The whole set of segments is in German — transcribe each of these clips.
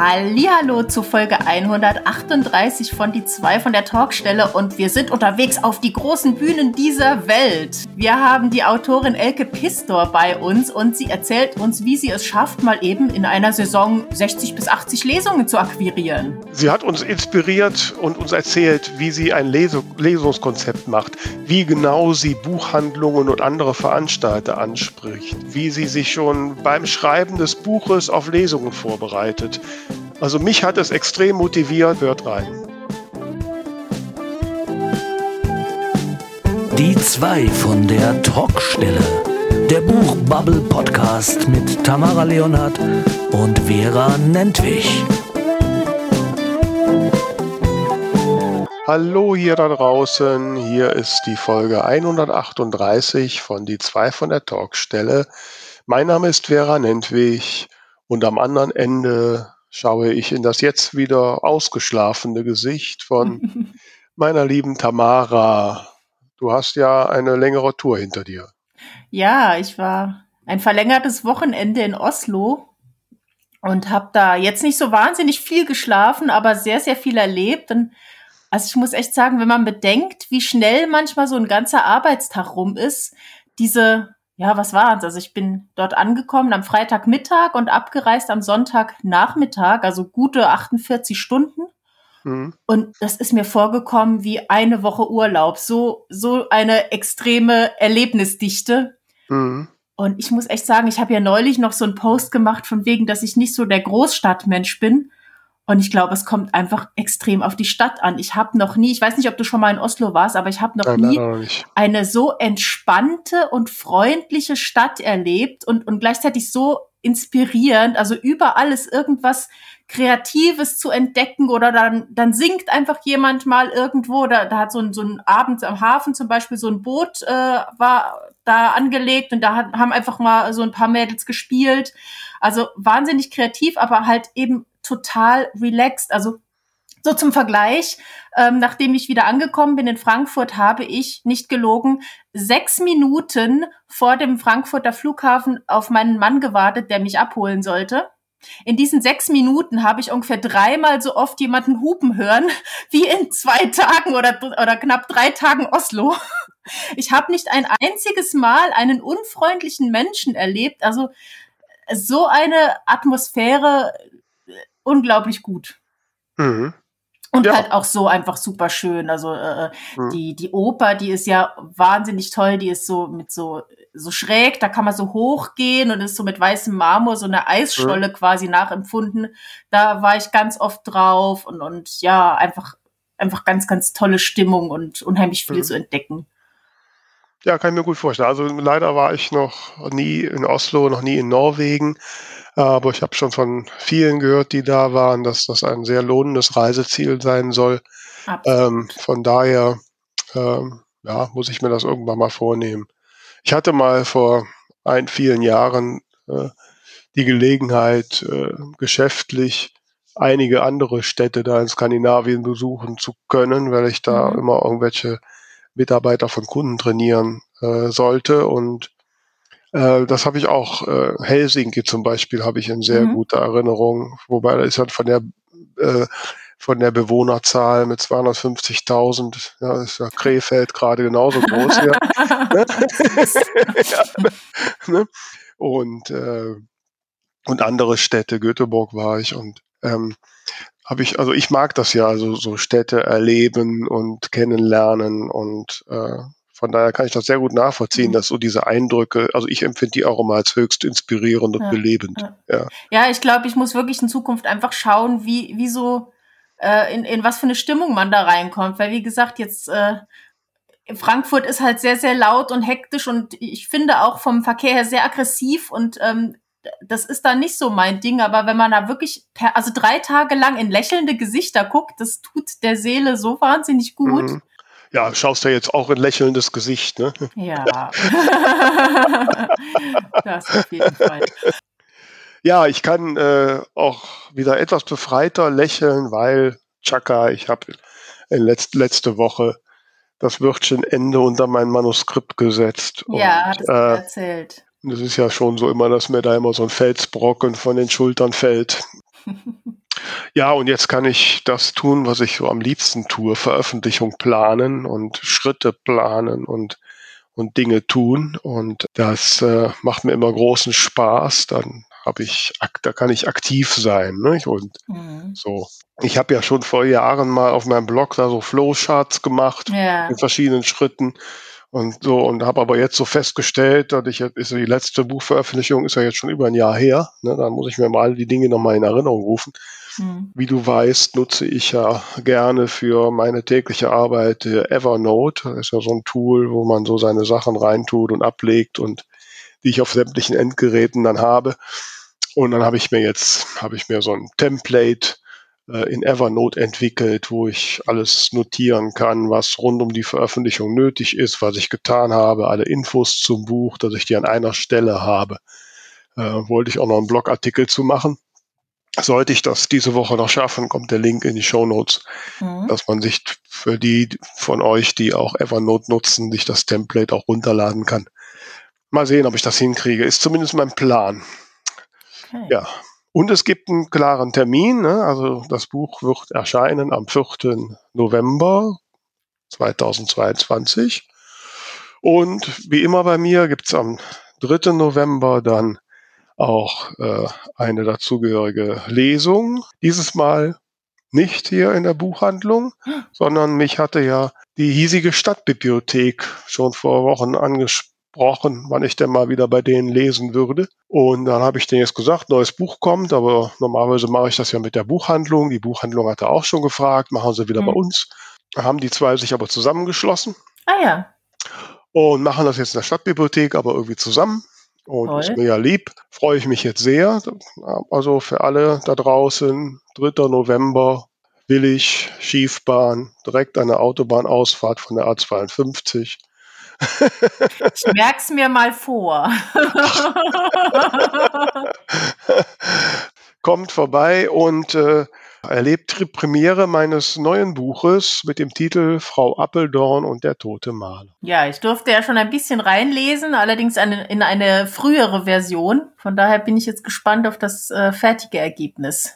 Hallihallo zu Folge 138 von Die zwei von der Talkstelle und wir sind unterwegs auf die großen Bühnen dieser Welt. Wir haben die Autorin Elke Pistor bei uns und sie erzählt uns, wie sie es schafft, mal eben in einer Saison 60 bis 80 Lesungen zu akquirieren. Sie hat uns inspiriert und uns erzählt, wie sie ein Lesung, Lesungskonzept macht, wie genau sie Buchhandlungen und andere Veranstalter anspricht, wie sie sich schon beim Schreiben des Buches auf Lesungen vorbereitet, also mich hat es extrem motiviert. Hört rein. Die zwei von der Talkstelle. Der Buchbubble Podcast mit Tamara Leonhardt und Vera Nentwich. Hallo hier da draußen. Hier ist die Folge 138 von Die zwei von der Talkstelle. Mein Name ist Vera Nentwich und am anderen Ende schaue ich in das jetzt wieder ausgeschlafene Gesicht von meiner lieben Tamara. Du hast ja eine längere Tour hinter dir. Ja, ich war ein verlängertes Wochenende in Oslo und habe da jetzt nicht so wahnsinnig viel geschlafen, aber sehr, sehr viel erlebt. Und also ich muss echt sagen, wenn man bedenkt, wie schnell manchmal so ein ganzer Arbeitstag rum ist, diese ja, was war's? Also ich bin dort angekommen am Freitagmittag und abgereist am Sonntagnachmittag, also gute 48 Stunden. Mhm. Und das ist mir vorgekommen wie eine Woche Urlaub. So, so eine extreme Erlebnisdichte. Mhm. Und ich muss echt sagen, ich habe ja neulich noch so einen Post gemacht von wegen, dass ich nicht so der Großstadtmensch bin. Und ich glaube, es kommt einfach extrem auf die Stadt an. Ich habe noch nie, ich weiß nicht, ob du schon mal in Oslo warst, aber ich habe noch Nein, nie eine so entspannte und freundliche Stadt erlebt und, und gleichzeitig so inspirierend. Also überall ist irgendwas Kreatives zu entdecken oder dann, dann singt einfach jemand mal irgendwo. Da, da hat so ein, so ein Abend am Hafen zum Beispiel so ein Boot äh, war da angelegt und da hat, haben einfach mal so ein paar Mädels gespielt. Also wahnsinnig kreativ, aber halt eben total relaxed. Also so zum Vergleich, ähm, nachdem ich wieder angekommen bin in Frankfurt, habe ich, nicht gelogen, sechs Minuten vor dem Frankfurter Flughafen auf meinen Mann gewartet, der mich abholen sollte. In diesen sechs Minuten habe ich ungefähr dreimal so oft jemanden hupen hören, wie in zwei Tagen oder, oder knapp drei Tagen Oslo. Ich habe nicht ein einziges Mal einen unfreundlichen Menschen erlebt. Also so eine Atmosphäre unglaublich gut. Mhm. Und ja. halt auch so einfach super schön. Also äh, äh, mhm. die, die Oper, die ist ja wahnsinnig toll, die ist so mit so, so schräg, da kann man so hochgehen und ist so mit weißem Marmor, so eine Eisscholle mhm. quasi nachempfunden. Da war ich ganz oft drauf und, und ja, einfach, einfach ganz, ganz tolle Stimmung und unheimlich viel mhm. zu entdecken. Ja, kann ich mir gut vorstellen. Also leider war ich noch nie in Oslo, noch nie in Norwegen. Aber ich habe schon von vielen gehört, die da waren, dass das ein sehr lohnendes Reiseziel sein soll. Ähm, von daher ähm, ja, muss ich mir das irgendwann mal vornehmen. Ich hatte mal vor ein vielen Jahren äh, die Gelegenheit, äh, geschäftlich einige andere Städte da in Skandinavien besuchen zu können, weil ich da mhm. immer irgendwelche Mitarbeiter von Kunden trainieren äh, sollte. Und äh, das habe ich auch, äh, Helsinki zum Beispiel habe ich in sehr mhm. guter Erinnerung, wobei da ist halt von der äh, von der Bewohnerzahl mit 250.000, ja, ist ja Krefeld gerade genauso groß. ja. ja, ne? Und äh, und andere Städte, Göteborg war ich und ähm, habe ich, also ich mag das ja, also so Städte erleben und kennenlernen und äh, von daher kann ich das sehr gut nachvollziehen, mhm. dass so diese Eindrücke, also ich empfinde die auch immer als höchst inspirierend und ja, belebend. Ja, ja. ja ich glaube, ich muss wirklich in Zukunft einfach schauen, wie, wie so, äh, in, in was für eine Stimmung man da reinkommt. Weil wie gesagt, jetzt äh, Frankfurt ist halt sehr, sehr laut und hektisch und ich finde auch vom Verkehr her sehr aggressiv und ähm, das ist dann nicht so mein Ding, aber wenn man da wirklich, per, also drei Tage lang in lächelnde Gesichter guckt, das tut der Seele so wahnsinnig gut. Mhm ja, schaust du jetzt auch ein lächelndes Gesicht, ne? Ja. das auf jeden Fall. Ja, ich kann äh, auch wieder etwas befreiter lächeln, weil Chaka, ich habe letzt, letzte Woche das Wörtchen Ende unter mein Manuskript gesetzt. Ja, hat es äh, erzählt. Das ist ja schon so immer, dass mir da immer so ein Felsbrocken von den Schultern fällt. Ja, und jetzt kann ich das tun, was ich so am liebsten tue, Veröffentlichung planen und Schritte planen und, und Dinge tun. Und das äh, macht mir immer großen Spaß. Dann habe ich, da kann ich aktiv sein. Ne? Und mhm. so. Ich habe ja schon vor Jahren mal auf meinem Blog da so Flowcharts gemacht ja. in verschiedenen Schritten und so und habe aber jetzt so festgestellt, dass ich ist die letzte Buchveröffentlichung ist ja jetzt schon über ein Jahr her. Ne? Dann muss ich mir mal die Dinge nochmal in Erinnerung rufen. Mhm. Wie du weißt, nutze ich ja gerne für meine tägliche Arbeit Evernote. Das ist ja so ein Tool, wo man so seine Sachen reintut und ablegt und die ich auf sämtlichen Endgeräten dann habe. Und dann habe ich mir jetzt, habe ich mir so ein Template äh, in Evernote entwickelt, wo ich alles notieren kann, was rund um die Veröffentlichung nötig ist, was ich getan habe, alle Infos zum Buch, dass ich die an einer Stelle habe. Äh, wollte ich auch noch einen Blogartikel zu machen. Sollte ich das diese Woche noch schaffen, kommt der Link in die Show Notes, mhm. dass man sich für die von euch, die auch Evernote nutzen, sich das Template auch runterladen kann. Mal sehen, ob ich das hinkriege. Ist zumindest mein Plan. Okay. Ja. Und es gibt einen klaren Termin. Ne? Also das Buch wird erscheinen am 4. November 2022. Und wie immer bei mir gibt es am 3. November dann auch äh, eine dazugehörige Lesung. Dieses Mal nicht hier in der Buchhandlung, sondern mich hatte ja die hiesige Stadtbibliothek schon vor Wochen angesprochen gesprochen, wann ich denn mal wieder bei denen lesen würde. Und dann habe ich denen jetzt gesagt, neues Buch kommt, aber normalerweise mache ich das ja mit der Buchhandlung. Die Buchhandlung hatte auch schon gefragt, machen sie wieder mhm. bei uns. Da haben die zwei sich aber zusammengeschlossen. Ah ja. Und machen das jetzt in der Stadtbibliothek, aber irgendwie zusammen. Und Toll. ist mir ja lieb. Freue ich mich jetzt sehr. Also für alle da draußen, 3. November, Willig, Schiefbahn, direkt an der Autobahnausfahrt von der A52. Ich merk's mir mal vor. Kommt vorbei und äh, erlebt die Premiere meines neuen Buches mit dem Titel Frau Appeldorn und der tote Maler. Ja, ich durfte ja schon ein bisschen reinlesen, allerdings eine, in eine frühere Version. Von daher bin ich jetzt gespannt auf das äh, fertige Ergebnis.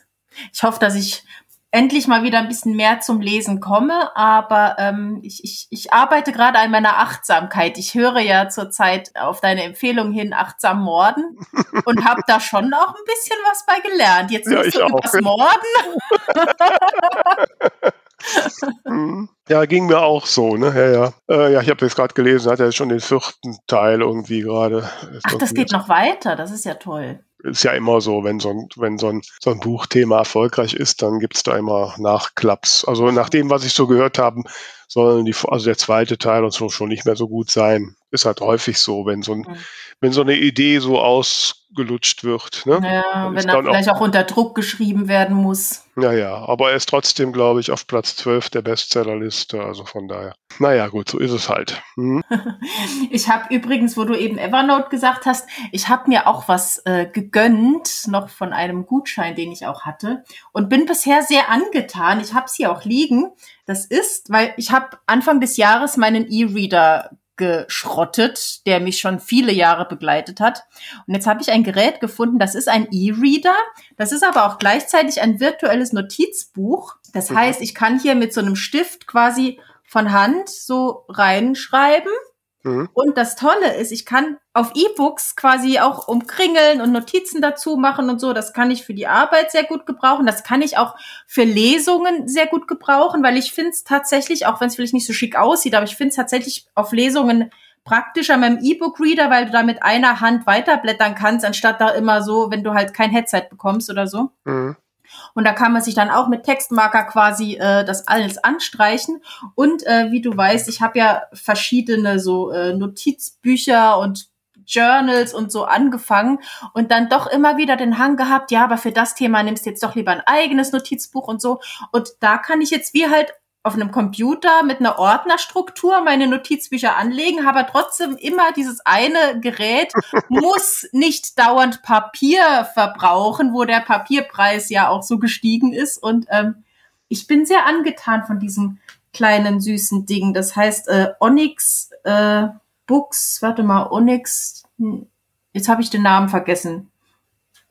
Ich hoffe, dass ich endlich mal wieder ein bisschen mehr zum Lesen komme, aber ähm, ich, ich, ich arbeite gerade an meiner Achtsamkeit. Ich höre ja zurzeit auf deine Empfehlung hin achtsam Morden und habe da schon auch ein bisschen was bei gelernt. Jetzt ja, nicht so übers Morden. Mhm. ja, ging mir auch so, ne? Ja, ja. Äh, ja, ich habe jetzt gerade gelesen, hat er schon den vierten Teil irgendwie gerade. Ach, das geht noch weiter, das ist ja toll ist ja immer so, wenn so ein, wenn so ein, so ein Buchthema erfolgreich ist, dann gibt's da immer Nachklaps. Also nach dem, was ich so gehört habe, sollen die, also der zweite Teil und so schon nicht mehr so gut sein. Ist halt häufig so, wenn so ein, mhm. Wenn so eine Idee so ausgelutscht wird. Ne? Ja, wenn er vielleicht auch, auch, unter Druck geschrieben werden muss. Ja, ja, aber er ist trotzdem, glaube ich, auf Platz 12 der Bestsellerliste. Also von daher. Naja, gut, so ist es halt. Mhm. ich habe übrigens, wo du eben Evernote gesagt hast, ich habe mir auch was äh, gegönnt, noch von einem Gutschein, den ich auch hatte. Und bin bisher sehr angetan. Ich habe sie auch liegen. Das ist, weil ich habe Anfang des Jahres meinen E-Reader geschrottet, der mich schon viele Jahre begleitet hat. Und jetzt habe ich ein Gerät gefunden, das ist ein E-Reader, das ist aber auch gleichzeitig ein virtuelles Notizbuch. Das mhm. heißt, ich kann hier mit so einem Stift quasi von Hand so reinschreiben Mhm. Und das Tolle ist, ich kann auf E-Books quasi auch umkringeln und Notizen dazu machen und so. Das kann ich für die Arbeit sehr gut gebrauchen. Das kann ich auch für Lesungen sehr gut gebrauchen, weil ich finde es tatsächlich, auch wenn es vielleicht nicht so schick aussieht, aber ich finde es tatsächlich auf Lesungen praktischer mit dem E-Book-Reader, weil du da mit einer Hand weiterblättern kannst, anstatt da immer so, wenn du halt kein Headset bekommst oder so. Mhm. Und da kann man sich dann auch mit Textmarker quasi äh, das alles anstreichen. Und äh, wie du weißt, ich habe ja verschiedene so äh, Notizbücher und Journals und so angefangen und dann doch immer wieder den Hang gehabt, ja, aber für das Thema nimmst du jetzt doch lieber ein eigenes Notizbuch und so. Und da kann ich jetzt wie halt auf einem Computer mit einer Ordnerstruktur meine Notizbücher anlegen, habe trotzdem immer dieses eine Gerät, muss nicht dauernd Papier verbrauchen, wo der Papierpreis ja auch so gestiegen ist. Und ähm, ich bin sehr angetan von diesem kleinen süßen Ding. Das heißt äh, Onyx äh, Books, warte mal, Onyx, jetzt habe ich den Namen vergessen.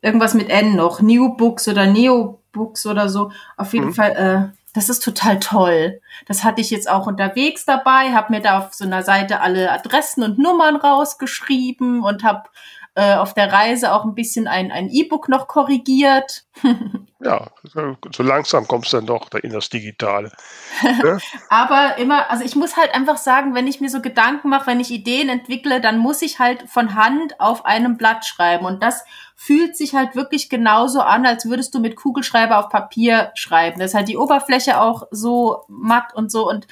Irgendwas mit N noch, New Books oder Neo Books oder so. Auf jeden Mhm. Fall, äh, das ist total toll. Das hatte ich jetzt auch unterwegs dabei, habe mir da auf so einer Seite alle Adressen und Nummern rausgeschrieben und habe äh, auf der Reise auch ein bisschen ein ein E-Book noch korrigiert. Ja, so- langsam kommst du dann doch in das Digitale. Aber immer, also ich muss halt einfach sagen, wenn ich mir so Gedanken mache, wenn ich Ideen entwickle, dann muss ich halt von Hand auf einem Blatt schreiben. Und das fühlt sich halt wirklich genauso an, als würdest du mit Kugelschreiber auf Papier schreiben. Das ist halt die Oberfläche auch so matt und so. Und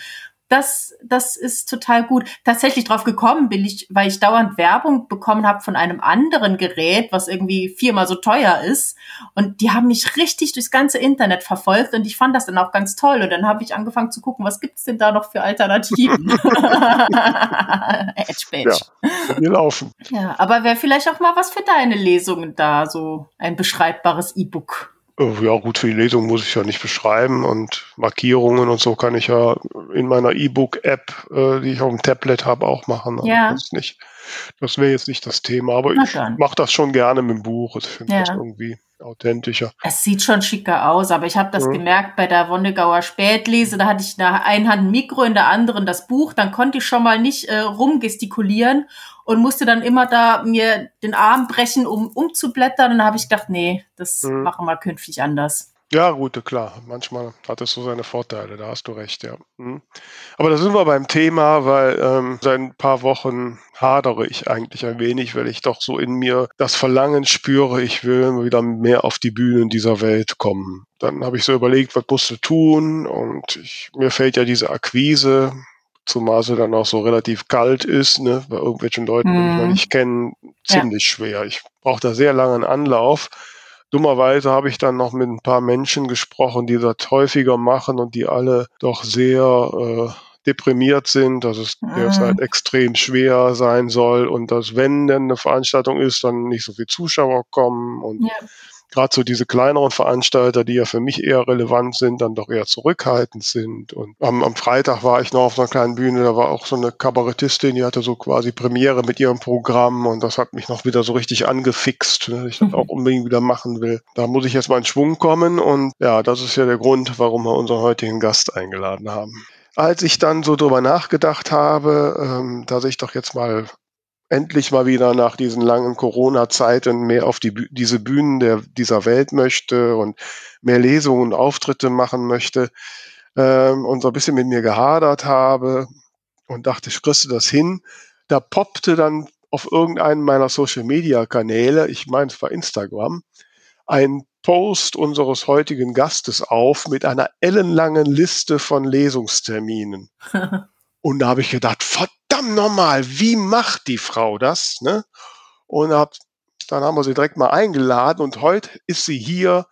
das, das ist total gut. Tatsächlich drauf gekommen bin ich, weil ich dauernd Werbung bekommen habe von einem anderen Gerät, was irgendwie viermal so teuer ist. Und die haben mich richtig durchs ganze Internet verfolgt und ich fand das dann auch ganz toll. Und dann habe ich angefangen zu gucken, was gibt's denn da noch für Alternativen? Edge Ja, wir laufen. Ja. aber wäre vielleicht auch mal was für deine Lesungen da, so ein beschreibbares E-Book. Oh, Ja, gut, für die Lesung muss ich ja nicht beschreiben und Markierungen und so kann ich ja in meiner E-Book-App, äh, die ich auf dem Tablet habe, auch machen. Ja. Das, nicht, das wäre jetzt nicht das Thema, aber Na ich mache das schon gerne mit dem Buch. Ich finde Ja. das irgendwie authentischer. Es sieht schon schicker aus, aber ich habe das Mhm. gemerkt bei der Wonnegauer Spätlese. Da hatte ich in der einen Hand ein Mikro, in der anderen das Buch. Dann konnte ich schon mal nicht äh, rumgestikulieren und musste dann immer da mir den Arm brechen, um umzublättern. Und dann habe ich gedacht, nee, das Mhm. machen wir künftig anders. Ja, gut, klar. Manchmal hat es so seine Vorteile, da hast du recht, ja. Mhm. Aber da sind wir beim Thema, weil ähm, seit ein paar Wochen hadere ich eigentlich ein wenig, weil ich doch so in mir das Verlangen spüre, ich will wieder mehr auf die Bühnen dieser Welt kommen. Dann habe ich so überlegt, was musst du tun? Und ich, mir fällt ja diese Akquise, zumal sie dann auch so relativ kalt ist, ne, bei irgendwelchen Leuten, die mich noch Mhm. nicht kennen, Ja. ziemlich schwer. Ich brauche da sehr langen Anlauf. Dummerweise habe ich dann noch mit ein paar Menschen gesprochen, die das häufiger machen und die alle doch sehr äh, deprimiert sind, dass es Mhm. derzeit extrem schwer sein soll und dass, wenn denn eine Veranstaltung ist, dann nicht so viele Zuschauer kommen und Ja. Gerade so diese kleineren Veranstalter, die ja für mich eher relevant sind, dann doch eher zurückhaltend sind. Und am, am Freitag war ich noch auf einer kleinen Bühne, da war auch so eine Kabarettistin, die hatte so quasi Premiere mit ihrem Programm und das hat mich noch wieder so richtig angefixt, ne, dass ich das Mhm. auch unbedingt wieder machen will. Da muss ich jetzt mal in Schwung kommen und ja, das ist ja der Grund, warum wir unseren heutigen Gast eingeladen haben. Als ich dann so drüber nachgedacht habe, ähm, dass ich doch jetzt mal endlich mal wieder nach diesen langen Corona-Zeiten mehr auf die, diese Bühnen der, dieser Welt möchte und mehr Lesungen und Auftritte machen möchte ähm, und so ein bisschen mit mir gehadert habe und dachte, ich kriegst du das hin. Da poppte dann auf irgendeinen meiner Social-Media-Kanäle, ich meine, es war Instagram, ein Post unseres heutigen Gastes auf mit einer ellenlangen Liste von Lesungsterminen. Und da habe ich gedacht, verdammt nochmal, wie macht die Frau das? Ne? Und hab, dann haben wir sie direkt mal eingeladen und heute ist sie hier.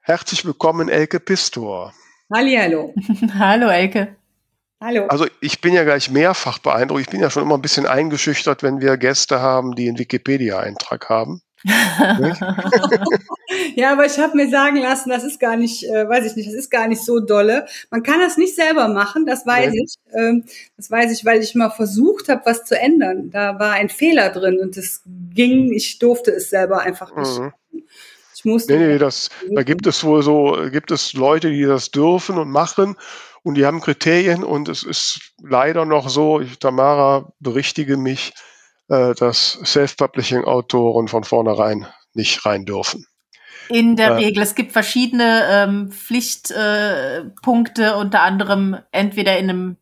Herzlich willkommen, Elke Pistor. Hallihallo. Hallo Elke. Hallo. Also ich bin ja gleich mehrfach beeindruckt. Ich bin ja schon immer ein bisschen eingeschüchtert, wenn wir Gäste haben, die einen Wikipedia-Eintrag haben. Ja, aber ich habe mir sagen lassen, das ist gar nicht, äh, weiß ich nicht, das ist gar nicht so dolle. Man kann das nicht selber machen, das weiß Nee. ich. Ähm, das weiß ich, weil ich mal versucht habe, was zu ändern. Da war ein Fehler drin und es ging, ich durfte es selber einfach nicht. Mhm. Ich musste. Nee, nee, das, da gibt es wohl so, gibt es Leute, die das dürfen und machen und die haben Kriterien und es ist leider noch so, ich, Tamara, berichtige mich, äh, dass Self-Publishing-Autoren von vornherein nicht rein dürfen. In der Äh. Regel. Es gibt verschiedene ähm, Pflichtpunkte, äh, unter anderem entweder in einem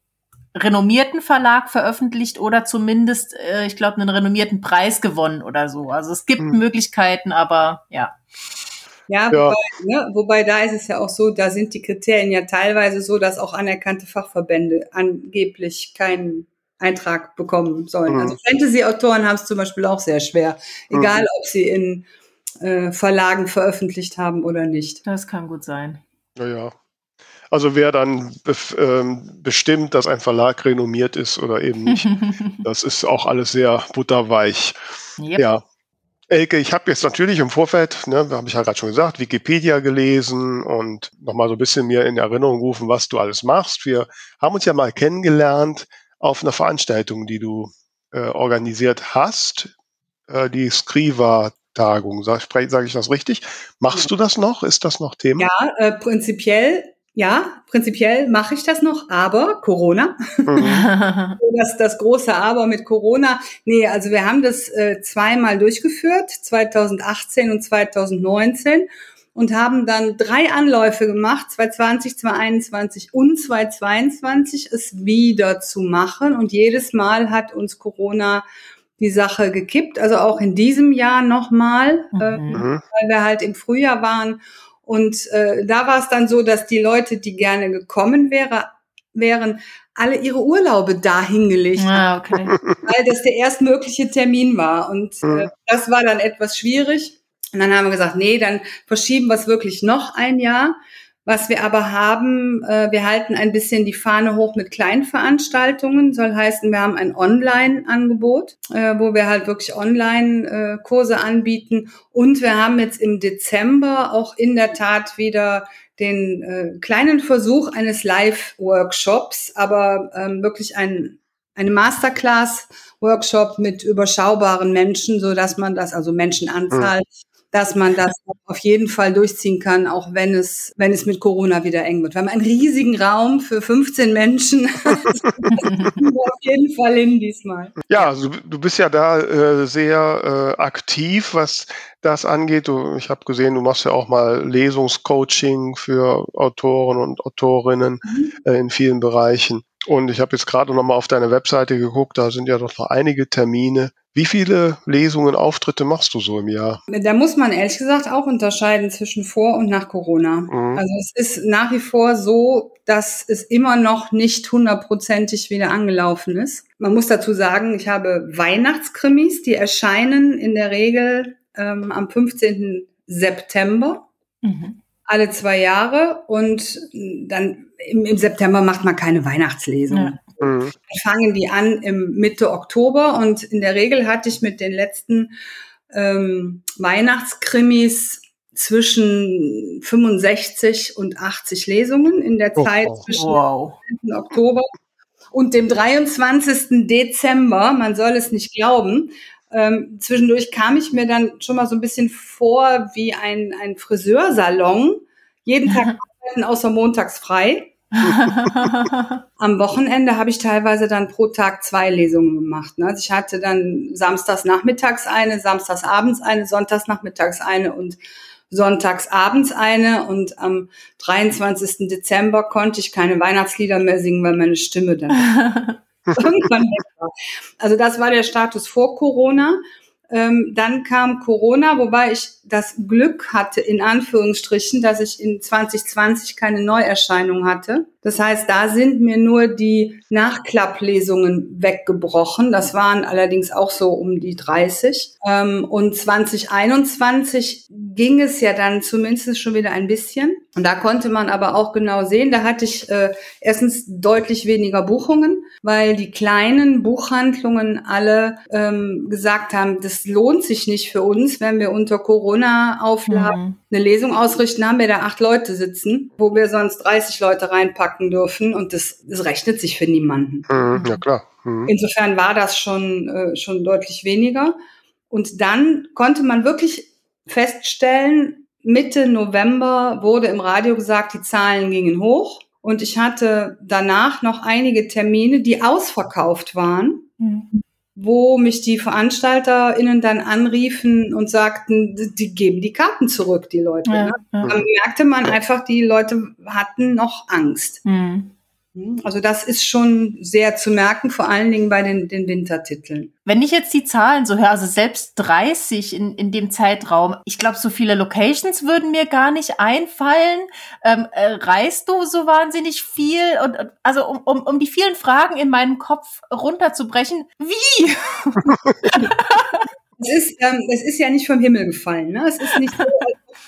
renommierten Verlag veröffentlicht oder zumindest, äh, ich glaube, einen renommierten Preis gewonnen oder so. Also es gibt Hm. Möglichkeiten, aber ja. Ja, Ja. Wobei, ne, wobei da ist es ja auch so, da sind die Kriterien ja teilweise so, dass auch anerkannte Fachverbände angeblich keinen Eintrag bekommen sollen. Mhm. Also Fantasy-Autoren haben es zum Beispiel auch sehr schwer, egal ob sie in äh, Verlagen veröffentlicht haben oder nicht. Das kann gut sein. Naja. Also wer dann bef- ähm, bestimmt, dass ein Verlag renommiert ist oder eben nicht, das ist auch alles sehr butterweich. Yep. Ja. Elke, ich habe jetzt natürlich im Vorfeld, ne, habe ich ja gerade schon gesagt, Wikipedia gelesen und nochmal so ein bisschen mir in Erinnerung rufen, was du alles machst. Wir haben uns ja mal kennengelernt auf einer Veranstaltung, die du äh, organisiert hast, äh, die Skriva Tagung. Sage sag ich das richtig? Machst du das noch? Ist das noch Thema? Ja, äh, prinzipiell ja, prinzipiell mache ich das noch, aber Corona. Mhm. das, das große Aber mit Corona. Nee, also wir haben das äh, zweimal durchgeführt, 2018 und 2019 und haben dann drei Anläufe gemacht, 2020, 2021 und 2022 es wieder zu machen. Und jedes Mal hat uns Corona die Sache gekippt, also auch in diesem Jahr nochmal, mhm. äh, weil wir halt im Frühjahr waren und äh, da war es dann so, dass die Leute, die gerne gekommen wäre, wären, alle ihre Urlaube dahingelegt ah, okay. weil das der erstmögliche Termin war. Und äh, mhm. das war dann etwas schwierig. Und dann haben wir gesagt, nee, dann verschieben wir es wirklich noch ein Jahr. Was wir aber haben, äh, wir halten ein bisschen die Fahne hoch mit Kleinveranstaltungen. Soll heißen, wir haben ein Online-Angebot, äh, wo wir halt wirklich Online-Kurse äh, anbieten. Und wir haben jetzt im Dezember auch in der Tat wieder den äh, kleinen Versuch eines Live-Workshops, aber ähm, wirklich ein, eine Masterclass-Workshop mit überschaubaren Menschen, so dass man das, also Menschenanzahl, mhm dass man das auf jeden Fall durchziehen kann, auch wenn es, wenn es mit Corona wieder eng wird. Wir haben einen riesigen Raum für 15 Menschen. auf jeden Fall hin diesmal. Ja, also du bist ja da äh, sehr äh, aktiv, was das angeht. Du, ich habe gesehen, du machst ja auch mal Lesungscoaching für Autoren und Autorinnen mhm. äh, in vielen Bereichen. Und ich habe jetzt gerade noch mal auf deine Webseite geguckt, da sind ja doch noch einige Termine. Wie viele Lesungen, Auftritte machst du so im Jahr? Da muss man ehrlich gesagt auch unterscheiden zwischen vor und nach Corona. Mhm. Also es ist nach wie vor so, dass es immer noch nicht hundertprozentig wieder angelaufen ist. Man muss dazu sagen, ich habe Weihnachtskrimis, die erscheinen in der Regel ähm, am 15. September. Mhm alle zwei Jahre und dann im, im September macht man keine Weihnachtslesung. Ja. Mhm. fangen die an im Mitte Oktober und in der Regel hatte ich mit den letzten ähm, Weihnachtskrimis zwischen 65 und 80 Lesungen in der oh, Zeit oh, zwischen wow. Oktober und dem 23. Dezember. Man soll es nicht glauben. Ähm, zwischendurch kam ich mir dann schon mal so ein bisschen vor wie ein, ein Friseursalon. Jeden Tag arbeiten außer montags frei. Am Wochenende habe ich teilweise dann pro Tag zwei Lesungen gemacht. Ne? Also ich hatte dann samstags nachmittags eine, samstags abends eine, sonntags nachmittags eine und sonntags abends eine. Und am 23. Dezember konnte ich keine Weihnachtslieder mehr singen, weil meine Stimme dann irgendwann weg war. Also das war der Status vor Corona. Ähm, dann kam Corona, wobei ich das Glück hatte, in Anführungsstrichen, dass ich in 2020 keine Neuerscheinung hatte. Das heißt, da sind mir nur die Nachklapplesungen weggebrochen. Das waren allerdings auch so um die 30. Ähm, und 2021 ging es ja dann zumindest schon wieder ein bisschen. Und da konnte man aber auch genau sehen, da hatte ich äh, erstens deutlich weniger Buchungen, weil die kleinen Buchhandlungen alle ähm, gesagt haben, das lohnt sich nicht für uns, wenn wir unter Corona-Auflagen mhm. eine Lesung ausrichten, haben wir da acht Leute sitzen, wo wir sonst 30 Leute reinpacken packen dürfen und das, das rechnet sich für niemanden. Mhm, ja klar. Mhm. Insofern war das schon, äh, schon deutlich weniger. Und dann konnte man wirklich feststellen, Mitte November wurde im Radio gesagt, die Zahlen gingen hoch. Und ich hatte danach noch einige Termine, die ausverkauft waren. Mhm wo mich die VeranstalterInnen dann anriefen und sagten, die geben die Karten zurück, die Leute. Ja, ne? ja. Dann merkte man einfach, die Leute hatten noch Angst. Mhm. Hm, also das ist schon sehr zu merken, vor allen Dingen bei den, den Wintertiteln. Wenn ich jetzt die Zahlen so höre, also selbst 30 in, in dem Zeitraum, ich glaube, so viele Locations würden mir gar nicht einfallen. Ähm, äh, reist du so wahnsinnig viel? Und also um, um, um die vielen Fragen in meinem Kopf runterzubrechen, wie? es, ist, ähm, es ist ja nicht vom Himmel gefallen. Ne? Es ist nicht so,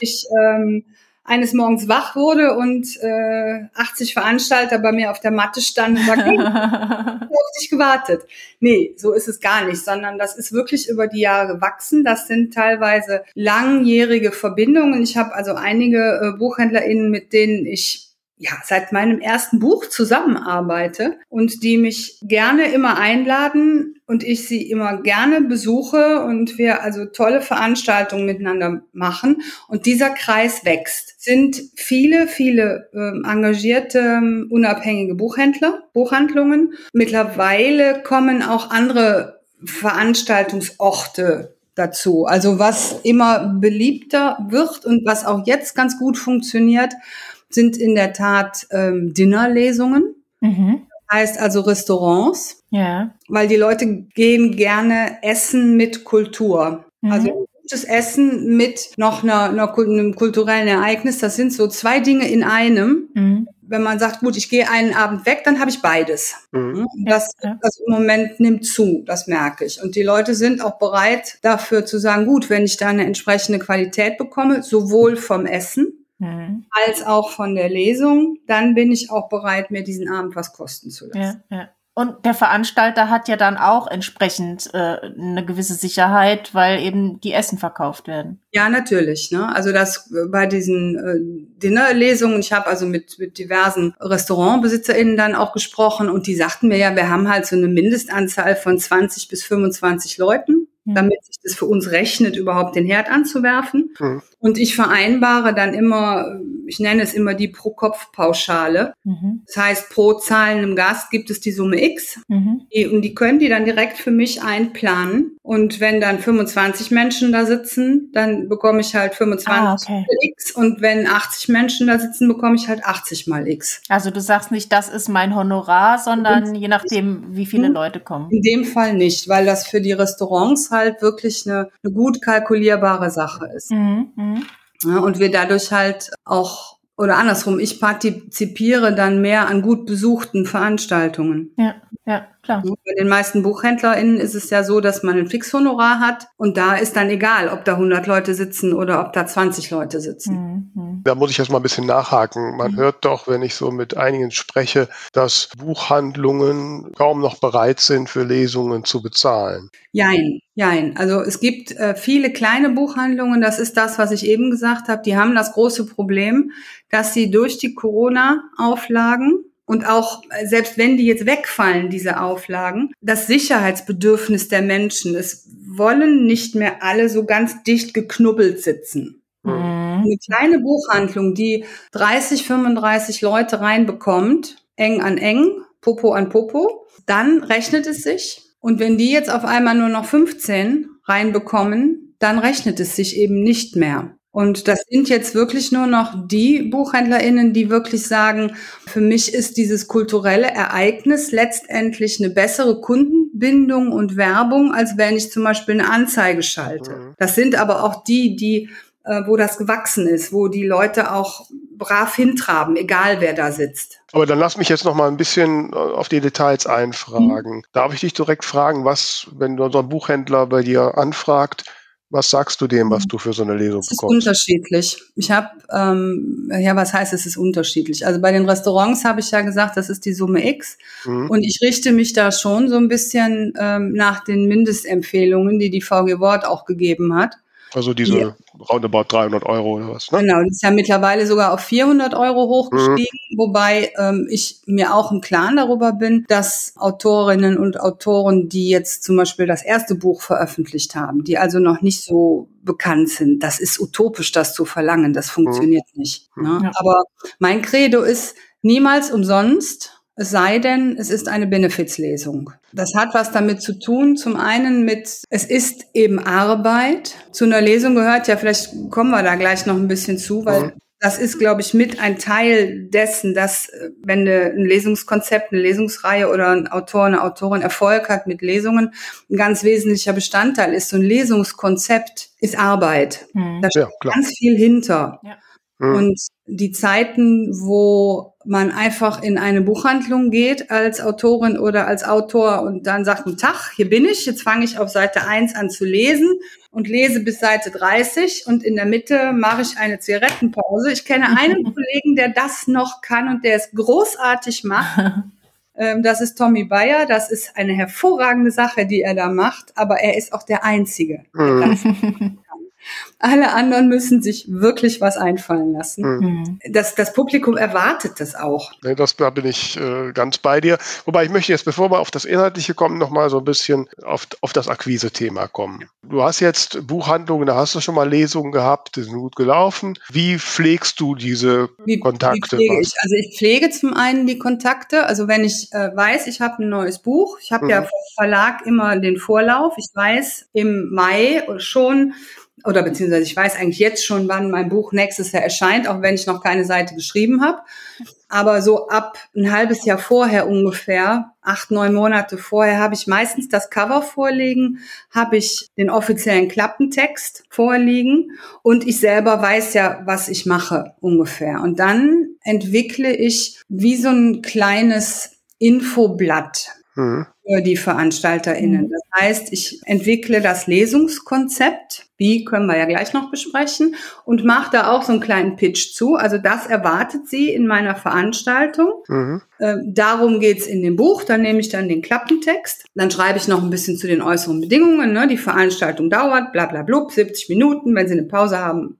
ich ähm, eines Morgens wach wurde und äh, 80 Veranstalter bei mir auf der Matte standen und sagten, hey, auf dich gewartet. Nee, so ist es gar nicht, sondern das ist wirklich über die Jahre gewachsen. Das sind teilweise langjährige Verbindungen. Ich habe also einige äh, BuchhändlerInnen, mit denen ich ja, seit meinem ersten Buch zusammenarbeite und die mich gerne immer einladen und ich sie immer gerne besuche und wir also tolle Veranstaltungen miteinander machen und dieser Kreis wächst. Sind viele, viele äh, engagierte, unabhängige Buchhändler, Buchhandlungen. Mittlerweile kommen auch andere Veranstaltungsorte dazu. Also was immer beliebter wird und was auch jetzt ganz gut funktioniert, sind in der Tat ähm, Dinnerlesungen. Mhm. Heißt also Restaurants. Ja. Weil die Leute gehen gerne essen mit Kultur. Mhm. Also gutes Essen mit noch einer, einer, einem kulturellen Ereignis. Das sind so zwei Dinge in einem. Mhm. Wenn man sagt, gut, ich gehe einen Abend weg, dann habe ich beides. Mhm. Das, das im Moment nimmt zu, das merke ich. Und die Leute sind auch bereit dafür zu sagen, gut, wenn ich da eine entsprechende Qualität bekomme, sowohl vom Essen, mhm. als auch von der Lesung, dann bin ich auch bereit, mir diesen Abend was kosten zu lassen. Ja, ja. Und der Veranstalter hat ja dann auch entsprechend äh, eine gewisse Sicherheit, weil eben die Essen verkauft werden. Ja, natürlich. Ne? Also das äh, bei diesen äh, Dinnerlesungen, ich habe also mit, mit diversen RestaurantbesitzerInnen dann auch gesprochen und die sagten mir ja, wir haben halt so eine Mindestanzahl von 20 bis 25 Leuten damit sich das für uns rechnet, überhaupt den Herd anzuwerfen. Mhm. Und ich vereinbare dann immer, ich nenne es immer die Pro-Kopf-Pauschale. Mhm. Das heißt, pro zahlendem Gast gibt es die Summe X. Mhm. Die, und die können die dann direkt für mich einplanen. Und wenn dann 25 Menschen da sitzen, dann bekomme ich halt 25 ah, okay. X. Und wenn 80 Menschen da sitzen, bekomme ich halt 80 mal X. Also du sagst nicht, das ist mein Honorar, sondern je nachdem, wie viele Leute kommen. In dem Fall nicht, weil das für die Restaurants halt wirklich eine, eine gut kalkulierbare Sache ist. Mhm. Mhm. Ja, und wir dadurch halt auch oder andersrum, ich partizipiere dann mehr an gut besuchten Veranstaltungen. Ja, ja, klar. Bei den meisten BuchhändlerInnen ist es ja so, dass man ein Fixhonorar hat und da ist dann egal, ob da 100 Leute sitzen oder ob da 20 Leute sitzen. Mhm. Da muss ich jetzt mal ein bisschen nachhaken. Man mhm. hört doch, wenn ich so mit einigen spreche, dass Buchhandlungen kaum noch bereit sind, für Lesungen zu bezahlen. Jein, jein. Also es gibt äh, viele kleine Buchhandlungen, das ist das, was ich eben gesagt habe, die haben das große Problem, dass sie durch die Corona-Auflagen und auch äh, selbst wenn die jetzt wegfallen, diese Auflagen, das Sicherheitsbedürfnis der Menschen, es wollen nicht mehr alle so ganz dicht geknubbelt sitzen. Mhm. Eine kleine Buchhandlung, die 30, 35 Leute reinbekommt, eng an eng, Popo an Popo, dann rechnet es sich. Und wenn die jetzt auf einmal nur noch 15 reinbekommen, dann rechnet es sich eben nicht mehr. Und das sind jetzt wirklich nur noch die BuchhändlerInnen, die wirklich sagen, für mich ist dieses kulturelle Ereignis letztendlich eine bessere Kundenbindung und Werbung, als wenn ich zum Beispiel eine Anzeige schalte. Mhm. Das sind aber auch die, die, äh, wo das gewachsen ist, wo die Leute auch brav hintraben, egal wer da sitzt. Aber dann lass mich jetzt noch mal ein bisschen äh, auf die Details einfragen. Mhm. Darf ich dich direkt fragen, was, wenn ein Buchhändler bei dir anfragt, was sagst du dem, was mhm. du für so eine Lesung bekommst? Es ist unterschiedlich. Ich habe, ähm, ja, was heißt, es ist unterschiedlich? Also bei den Restaurants habe ich ja gesagt, das ist die Summe X. Mhm. Und ich richte mich da schon so ein bisschen ähm, nach den Mindestempfehlungen, die die VG Wort auch gegeben hat. Also diese ja. roundabout 300 Euro oder was, ne? Genau, das ist ja mittlerweile sogar auf 400 Euro hochgestiegen, mhm. wobei ähm, ich mir auch im Klaren darüber bin, dass Autorinnen und Autoren, die jetzt zum Beispiel das erste Buch veröffentlicht haben, die also noch nicht so bekannt sind, das ist utopisch, das zu verlangen, das funktioniert mhm. nicht. Ne? Ja. Aber mein Credo ist, niemals umsonst, es sei denn, es ist eine Benefizlesung. Das hat was damit zu tun. Zum einen mit, es ist eben Arbeit. Zu einer Lesung gehört ja, vielleicht kommen wir da gleich noch ein bisschen zu, weil mhm. das ist, glaube ich, mit ein Teil dessen, dass wenn ein Lesungskonzept, eine Lesungsreihe oder ein Autor, eine Autorin Erfolg hat mit Lesungen, ein ganz wesentlicher Bestandteil ist. So ein Lesungskonzept ist Arbeit. Mhm. Da steht ja, ganz viel hinter. Ja. Mhm. Und die Zeiten, wo man einfach in eine Buchhandlung geht als Autorin oder als Autor und dann sagt, guten Tag, hier bin ich, jetzt fange ich auf Seite 1 an zu lesen und lese bis Seite 30 und in der Mitte mache ich eine Zigarettenpause. Ich kenne einen Kollegen, der das noch kann und der es großartig macht. Ähm, das ist Tommy Bayer. Das ist eine hervorragende Sache, die er da macht, aber er ist auch der Einzige. Der mhm. Alle anderen müssen sich wirklich was einfallen lassen. Mhm. Das, das Publikum erwartet das auch. Nee, das, da bin ich äh, ganz bei dir. Wobei ich möchte jetzt, bevor wir auf das Inhaltliche kommen, nochmal so ein bisschen auf, auf das Akquise-Thema kommen. Du hast jetzt Buchhandlungen, da hast du schon mal Lesungen gehabt, die sind gut gelaufen. Wie pflegst du diese wie, Kontakte? Wie pflege ich? Also ich pflege zum einen die Kontakte. Also wenn ich äh, weiß, ich habe ein neues Buch, ich habe mhm. ja vom Verlag immer den Vorlauf. Ich weiß im Mai schon, oder beziehungsweise ich weiß eigentlich jetzt schon, wann mein Buch nächstes Jahr erscheint, auch wenn ich noch keine Seite geschrieben habe. Aber so ab ein halbes Jahr vorher ungefähr, acht, neun Monate vorher, habe ich meistens das Cover vorliegen, habe ich den offiziellen Klappentext vorliegen und ich selber weiß ja, was ich mache ungefähr. Und dann entwickle ich wie so ein kleines Infoblatt mhm. Für die VeranstalterInnen. Mhm. Das heißt, ich entwickle das Lesungskonzept. Wie können wir ja gleich noch besprechen und mache da auch so einen kleinen Pitch zu. Also das erwartet sie in meiner Veranstaltung. Mhm. Ähm, darum geht's in dem Buch. Dann nehme ich dann den Klappentext. Dann schreibe ich noch ein bisschen zu den äußeren Bedingungen. Ne? Die Veranstaltung dauert, bla bla blub, 70 Minuten. Wenn Sie eine Pause haben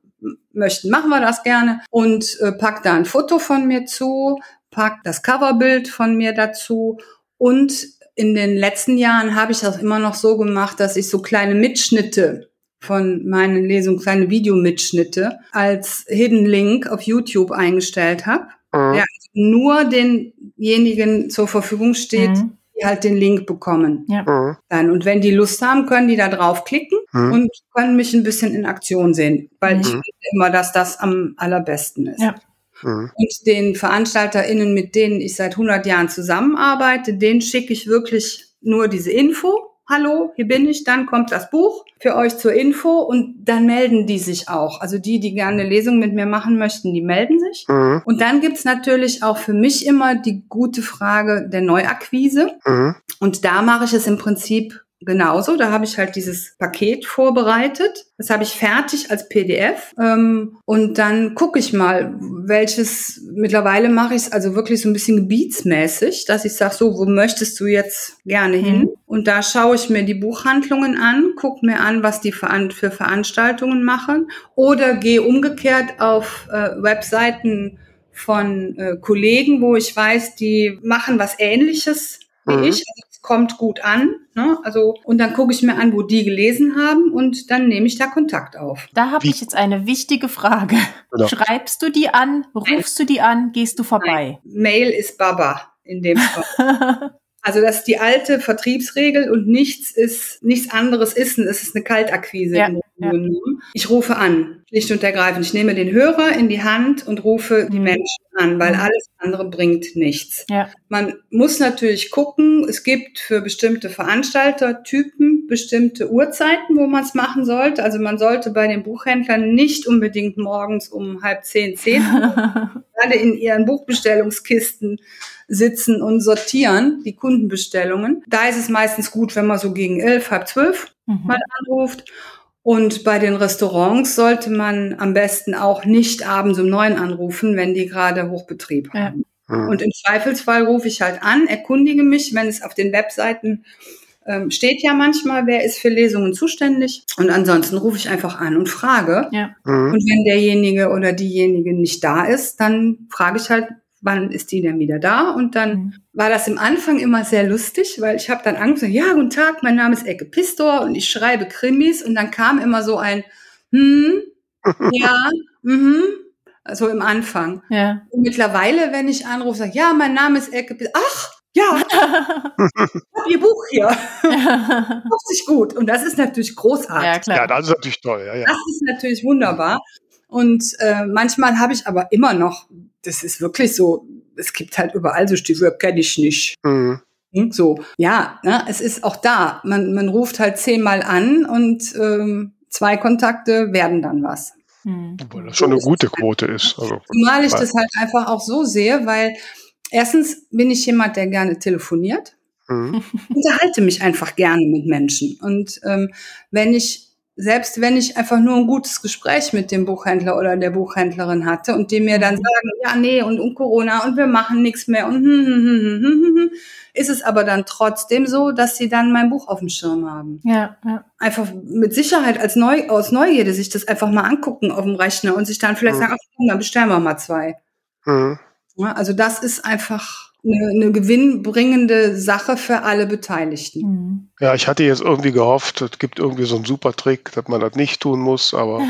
möchten, machen wir das gerne. Und äh, pack da ein Foto von mir zu, pack das Coverbild von mir dazu und in den letzten Jahren habe ich das immer noch so gemacht, dass ich so kleine Mitschnitte von meinen Lesungen, kleine Videomitschnitte als Hidden Link auf YouTube eingestellt habe, mhm. der nur denjenigen zur Verfügung steht, mhm. die halt den Link bekommen. Ja. Mhm. Dann. Und wenn die Lust haben, können die da draufklicken mhm. und können mich ein bisschen in Aktion sehen, weil ich mhm. finde immer, dass das am allerbesten ist. Ja. Mhm. Und den VeranstalterInnen, mit denen ich seit 100 Jahren zusammenarbeite, denen schicke ich wirklich nur diese Info. Hallo, hier bin ich, dann kommt das Buch für euch zur Info und dann melden die sich auch. Also die, die gerne eine Lesung mit mir machen möchten, die melden sich. Mhm. Und dann gibt's natürlich auch für mich immer die gute Frage der Neuakquise. Mhm. Und da mache ich es im Prinzip genauso. Da habe ich halt dieses Paket vorbereitet. Das habe ich fertig als PDF. Ähm, und dann gucke ich mal, welches, mittlerweile mache ich es also wirklich so ein bisschen gebietsmäßig, dass ich sage, so, wo möchtest du jetzt gerne hin? Mhm. Und da schaue ich mir die Buchhandlungen an, gucke mir an, was die für Veranstaltungen machen oder gehe umgekehrt auf äh, Webseiten von äh, Kollegen, wo ich weiß, die machen was Ähnliches wie mhm. ich. Also kommt gut an. Ne? Also, und dann gucke ich mir an, wo die gelesen haben und dann nehme ich da Kontakt auf. Da habe ich jetzt eine wichtige Frage. Genau. Schreibst du die an? Rufst du die an? Gehst du vorbei? Nein. Mail ist Baba in dem Fall. Also das ist die alte Vertriebsregel und nichts ist nichts anderes ist, es ist eine Kaltakquise. Ja, ja. Ich rufe an, schlicht und ergreifend. Ich nehme den Hörer in die Hand und rufe die mhm. Menschen an, weil mhm. alles andere bringt nichts. Ja. Man muss natürlich gucken, es gibt für bestimmte Veranstaltertypen bestimmte Uhrzeiten, wo man es machen sollte. Also man sollte bei den Buchhändlern nicht unbedingt morgens um halb zehn, zehn, gerade in ihren Buchbestellungskisten sitzen und sortieren, die Kundenbestellungen. Da ist es meistens gut, wenn man so gegen elf, halb zwölf mhm. mal anruft. Und bei den Restaurants sollte man am besten auch nicht abends um neun anrufen, wenn die gerade Hochbetrieb haben. Mhm. Und im Zweifelsfall rufe ich halt an, erkundige mich, wenn es auf den Webseiten ähm, steht ja manchmal, wer ist für Lesungen zuständig. Und ansonsten rufe ich einfach an und frage. Ja. Mhm. Und wenn derjenige oder diejenige nicht da ist, dann frage ich halt, wann ist die denn wieder da? Und dann mhm. war das im Anfang immer sehr lustig, weil ich habe dann angefangen, ja, guten Tag, mein Name ist Ecke Pistor und ich schreibe Krimis und dann kam immer so ein, hm, ja, mhm, so im Anfang. Ja. Und mittlerweile, wenn ich anrufe, sage, ja, mein Name ist Ecke Pistor, ach, ja, ich habe ihr Buch hier. Macht sich gut. Und das ist natürlich großartig. Ja, klar. ja das ist natürlich toll. Ja, ja. Das ist natürlich wunderbar. Und äh, manchmal habe ich aber immer noch das ist wirklich so, es gibt halt überall so Stiefel, kenne ich nicht. Mhm. Hm, so, ja, ne, es ist auch da. Man, man ruft halt zehnmal an und ähm, zwei Kontakte werden dann was. Mhm. Obwohl das schon eine gute Quote ist. Also, Zumal ich das halt einfach auch so sehe, weil erstens bin ich jemand, der gerne telefoniert. Mhm. unterhalte mich einfach gerne mit Menschen. Und ähm, wenn ich selbst wenn ich einfach nur ein gutes Gespräch mit dem Buchhändler oder der Buchhändlerin hatte und die mir dann Mhm. sagen, ja, nee, und um Corona und wir machen nichts mehr und hm, hm, hm, hm, hm, hm, hm, ist es aber dann trotzdem so, dass sie dann mein Buch auf dem Schirm haben. Ja, ja. Einfach mit Sicherheit als Neu aus Neugierde sich das einfach mal angucken auf dem Rechner und sich dann vielleicht Mhm. sagen, ach komm, dann bestellen wir mal zwei. Mhm. Ja, also das ist einfach eine, eine gewinnbringende Sache für alle Beteiligten. Mhm. Ja, ich hatte jetzt irgendwie gehofft, es gibt irgendwie so einen super Trick, dass man das nicht tun muss, aber Ich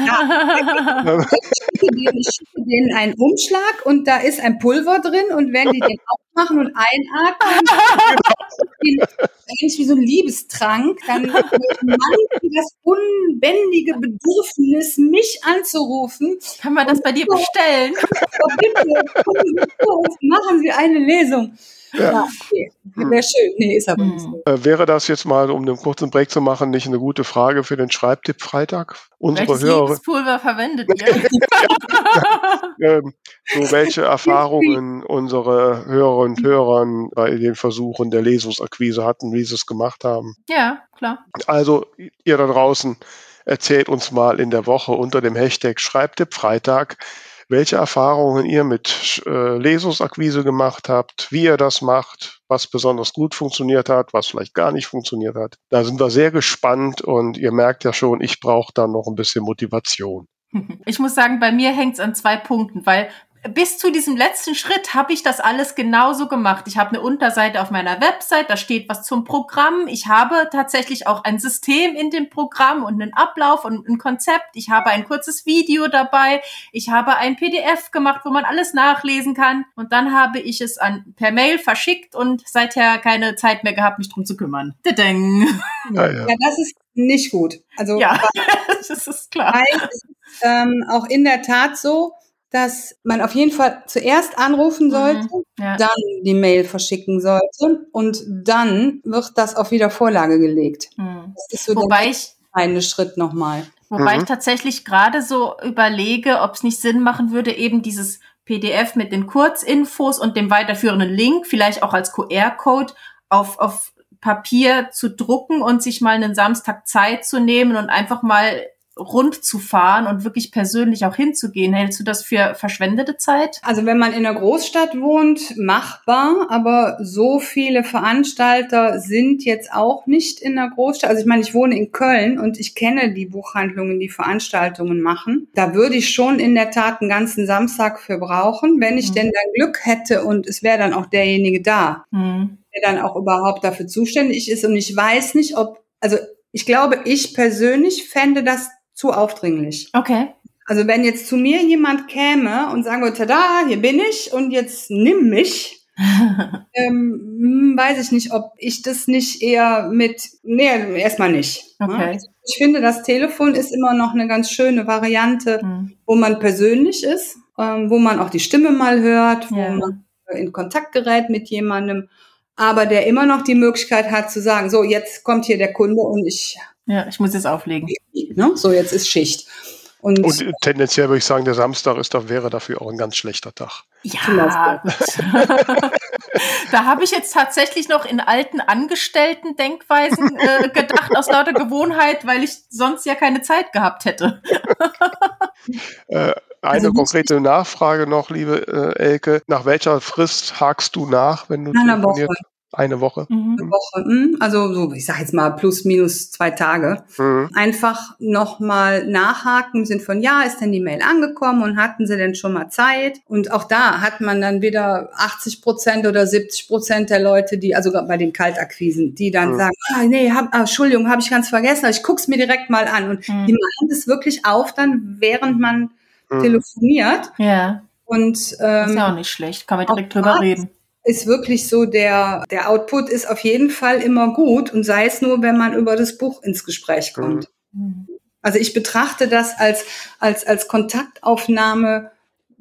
schicke denen- ich schicke denen einen Umschlag und da ist ein Pulver drin und wenn die den aufmachen und einatmen, eigentlich wie so ein Liebestrank, dann manchen das unbändige Bedürfnis, mich anzurufen. Kann man das bei dir bestellen? Bitte, machen Sie eine Lesung. Ja, okay. Wäre schön. Nee, ist aber nicht so. äh, wäre das jetzt mal, um einen kurzen Break zu machen, nicht eine gute Frage für den Schreibtipp Freitag? Unsere Welches Hörer, Liebespulver verwendet ihr? ähm, so welche Erfahrungen unsere Hörerinnen und Hörer bei den Versuchen der Lesungsakquise hatten, wie sie es gemacht haben. ja, klar. Also ihr da draußen erzählt uns mal in der Woche unter dem Hashtag Schreibtipp Freitag, welche Erfahrungen ihr mit äh, Lesungsakquise gemacht habt, wie ihr das macht, was besonders gut funktioniert hat, was vielleicht gar nicht funktioniert hat. Da sind wir sehr gespannt und ihr merkt ja schon, ich brauche da noch ein bisschen Motivation. Ich muss sagen, bei mir hängt es an zwei Punkten, weil bis zu diesem letzten Schritt habe ich das alles genauso gemacht. Ich habe eine Unterseite auf meiner Website, da steht was zum Programm. Ich habe tatsächlich auch ein System in dem Programm und einen Ablauf und ein Konzept. Ich habe ein kurzes Video dabei. Ich habe ein PDF gemacht, wo man alles nachlesen kann. Und dann habe ich es an, per Mail verschickt und seither keine Zeit mehr gehabt, mich drum zu kümmern. Tadang. Ja, ja. Ja, das ist nicht gut. Also Ja, das ist klar. Es ist ähm, auch in der Tat so, dass man auf jeden Fall zuerst anrufen sollte, Mhm, Ja. dann die Mail verschicken sollte und dann wird das auf Wiedervorlage gelegt. Mhm. Das ist so Wobei der ich eine Schritt nochmal. Wobei Mhm. ich tatsächlich gerade so überlege, ob es nicht Sinn machen würde, eben dieses PDF mit den Kurzinfos und dem weiterführenden Link, vielleicht auch als QR-Code, auf, auf Papier zu drucken und sich mal einen Samstag Zeit zu nehmen und einfach mal rund zu fahren und wirklich persönlich auch hinzugehen. Hältst du das für verschwendete Zeit? Also wenn man in einer Großstadt wohnt, machbar, aber so viele Veranstalter sind jetzt auch nicht in einer Großstadt. Also ich meine, ich wohne in Köln und ich kenne die Buchhandlungen, die Veranstaltungen machen. Da würde ich schon in der Tat einen ganzen Samstag für brauchen, wenn ich Mhm. denn dann Glück hätte und es wäre dann auch derjenige da, Hm. der dann auch überhaupt dafür zuständig ist. Und ich weiß nicht, ob, also ich glaube, ich persönlich fände das zu aufdringlich. Okay. Also wenn jetzt zu mir jemand käme und sagen würde, tada, hier bin ich und jetzt nimm mich, ähm, hm, weiß ich nicht, ob ich das nicht eher mit, nee, erstmal nicht. ne? Okay. Ich finde, das Telefon ist immer noch eine ganz schöne Variante, Hm. wo man persönlich ist, ähm, wo man auch die Stimme mal hört, wo Ja. man in Kontakt gerät mit jemandem, aber der immer noch die Möglichkeit hat zu sagen, so jetzt kommt hier der Kunde und ich, Ja, ich muss jetzt auflegen. ne, so jetzt ist Schicht. Und, Und tendenziell würde ich sagen, der Samstag ist doch, wäre dafür auch ein ganz schlechter Tag. Ja, gut. da habe ich jetzt tatsächlich noch in alten Angestellten-Denkweisen äh, gedacht, aus lauter Gewohnheit, weil ich sonst ja keine Zeit gehabt hätte. Äh, eine Also konkrete Nachfrage noch, liebe äh, Elke. Nach welcher Frist hakst du nach, wenn du Nach einer Woche. Eine Woche. Mhm. eine Woche, hm, also so, ich sage jetzt mal plus minus zwei Tage, Mhm. einfach nochmal nachhaken im Sinn von, ja, ist denn die Mail angekommen und hatten sie denn schon mal Zeit? Und auch da hat man dann wieder 80 Prozent oder 70 Prozent der Leute, die, also gerade bei den Kaltakquisen, die dann Mhm. sagen, ah, nee, hab, ah, Entschuldigung, habe ich ganz vergessen, aber ich guck's mir direkt mal an. Und Mhm. die machen das wirklich auf dann, während man Mhm. telefoniert. Ja, Und ist ähm, ja auch nicht schlecht. Kann man direkt drüber reden. Ist wirklich so, der, der Output ist auf jeden Fall immer gut und sei es nur, wenn man über das Buch ins Gespräch kommt. Mhm. Also ich betrachte das als, als, als Kontaktaufnahme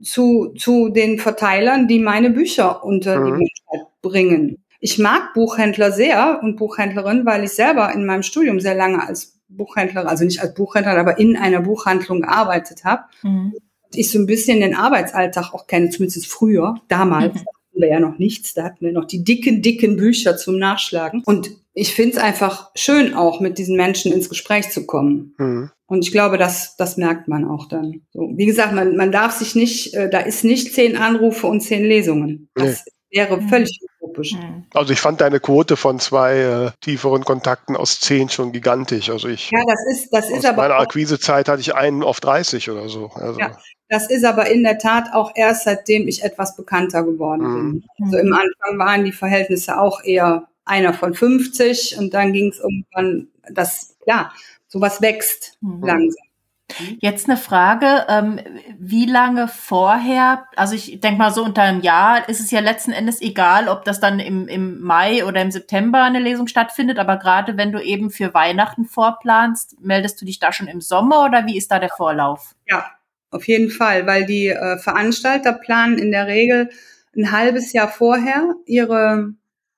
zu, zu den Verteilern, die meine Bücher unter die Mhm. Menschheit bringen. Ich mag Buchhändler sehr und Buchhändlerin, weil ich selber in meinem Studium sehr lange als Buchhändlerin, also nicht als Buchhändlerin, aber in einer Buchhandlung gearbeitet habe. Mhm. Ich so ein bisschen den Arbeitsalltag auch kenne, zumindest früher, damals. Hatten wir ja noch nichts, da hatten wir noch die dicken, dicken Bücher zum Nachschlagen. Und ich finde es einfach schön, auch mit diesen Menschen ins Gespräch zu kommen. Mhm. Und ich glaube, das, das merkt man auch dann. So, wie gesagt, man, man darf sich nicht, äh, da ist nicht zehn Anrufe und zehn Lesungen. Das nee. wäre mhm. völlig utopisch. Mhm. Also ich fand deine Quote von zwei äh, tieferen Kontakten aus zehn schon gigantisch. Also ich. Ja, das ist, das ist aber. In meiner Akquisezeit hatte ich einen auf 30 oder so. Also. Ja, das ist aber in der Tat auch erst seitdem ich etwas bekannter geworden mhm. bin. Also im Anfang waren die Verhältnisse auch eher einer von 50 und dann ging es irgendwann, das, klar, sowas wächst mhm. langsam. Jetzt eine Frage, ähm, wie lange vorher, also ich denke mal so unter einem Jahr ist es ja letzten Endes egal, ob das dann im, im Mai oder im September eine Lesung stattfindet, aber gerade wenn du eben für Weihnachten vorplanst, meldest du dich da schon im Sommer oder wie ist da der Vorlauf? Ja, auf jeden Fall, weil die äh, Veranstalter planen in der Regel ein halbes Jahr vorher ihre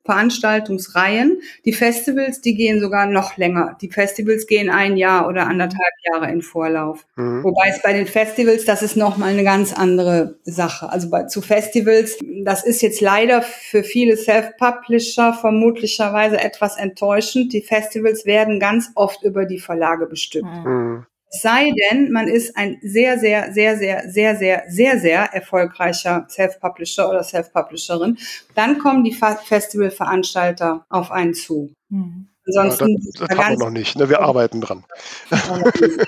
Veranstaltungsreihen. Die Festivals, die gehen sogar noch länger. Die Festivals gehen ein Jahr oder anderthalb Jahre in Vorlauf. Mhm. Wobei es bei den Festivals, das ist nochmal eine ganz andere Sache. Also bei, zu Festivals, das ist jetzt leider für viele Self-Publisher vermutlicherweise etwas enttäuschend. Die Festivals werden ganz oft über die Verlage bestückt. Mhm. Es sei denn, man ist ein sehr, sehr, sehr, sehr, sehr, sehr, sehr, sehr erfolgreicher Self-Publisher oder Self-Publisherin, dann kommen die Festivalveranstalter auf einen zu. Mhm. Ansonsten ja, das, das haben wir noch nicht. Ne? Wir arbeiten dran. Mhm.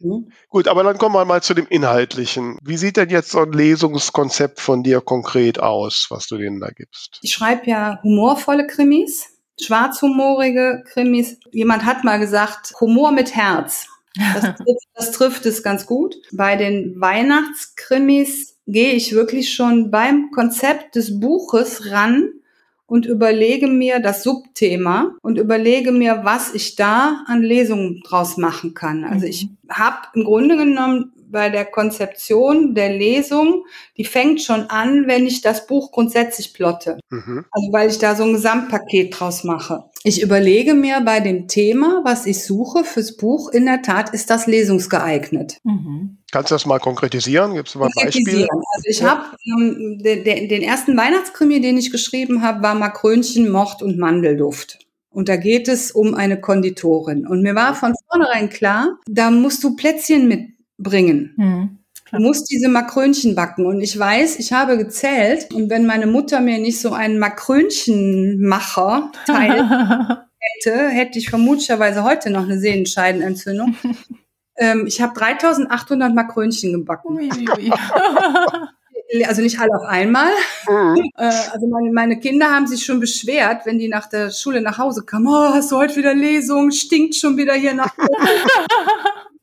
Gut, aber dann kommen wir mal zu dem Inhaltlichen. Wie sieht denn jetzt so ein Lesungskonzept von dir konkret aus, was du denen da gibst? Ich schreibe ja humorvolle Krimis schwarzhumorige Krimis. Jemand hat mal gesagt, Humor mit Herz. Das trifft, das trifft es ganz gut. Bei den Weihnachtskrimis gehe ich wirklich schon beim Konzept des Buches ran und überlege mir das Subthema und überlege mir, was ich da an Lesungen draus machen kann. Also ich mhm. habe im Grunde genommen bei der Konzeption der Lesung, die fängt schon an, wenn ich das Buch grundsätzlich plotte. Mhm. Also weil ich da so ein Gesamtpaket draus mache. Ich überlege mir bei dem Thema, was ich suche fürs Buch, in der Tat ist das lesungsgeeignet. Mhm. Kannst du das mal konkretisieren? Gibt es mal Beispiele? Also ich ja. habe ähm, den, den ersten Weihnachtskrimi, den ich geschrieben habe, war Makrönchen, Mord und Mandelduft. Und da geht es um eine Konditorin. Und mir war von vornherein klar, da musst du Plätzchen mit bringen. Mhm. Du musst diese Makrönchen backen. Und ich weiß, ich habe gezählt. Und wenn meine Mutter mir nicht so einen Makrönchenmacher teil hätte, hätte ich vermutlicherweise heute noch eine Sehenscheidenentzündung. ähm, ich habe 3800 Makrönchen gebacken. also nicht alle auf einmal. Mhm. Äh, also meine, meine, Kinder haben sich schon beschwert, wenn die nach der Schule nach Hause kamen. Oh, hast du heute wieder Lesung? Stinkt schon wieder hier nach.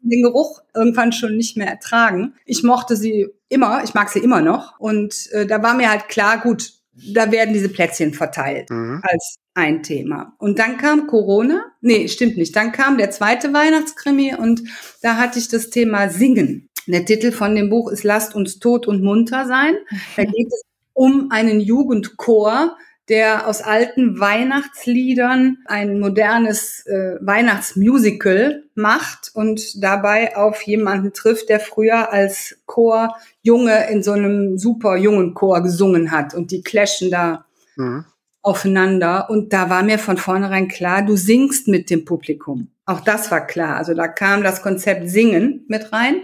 Den Geruch irgendwann schon nicht mehr ertragen. Ich mochte sie immer, ich mag sie immer noch. Und äh, da war mir halt klar, gut, da werden diese Plätzchen verteilt mhm. als ein Thema. Und dann kam Corona. Nee, stimmt nicht. Dann kam der zweite Weihnachtskrimi und da hatte ich das Thema Singen. Der Titel von dem Buch ist Lasst uns tot und munter sein. Da geht es um einen Jugendchor, der aus alten Weihnachtsliedern ein modernes äh, Weihnachtsmusical macht und dabei auf jemanden trifft, der früher als Chor Junge in so einem super jungen Chor gesungen hat und die clashen da mhm. aufeinander und da war mir von vornherein klar, du singst mit dem Publikum. Auch das war klar. Also da kam das Konzept Singen mit rein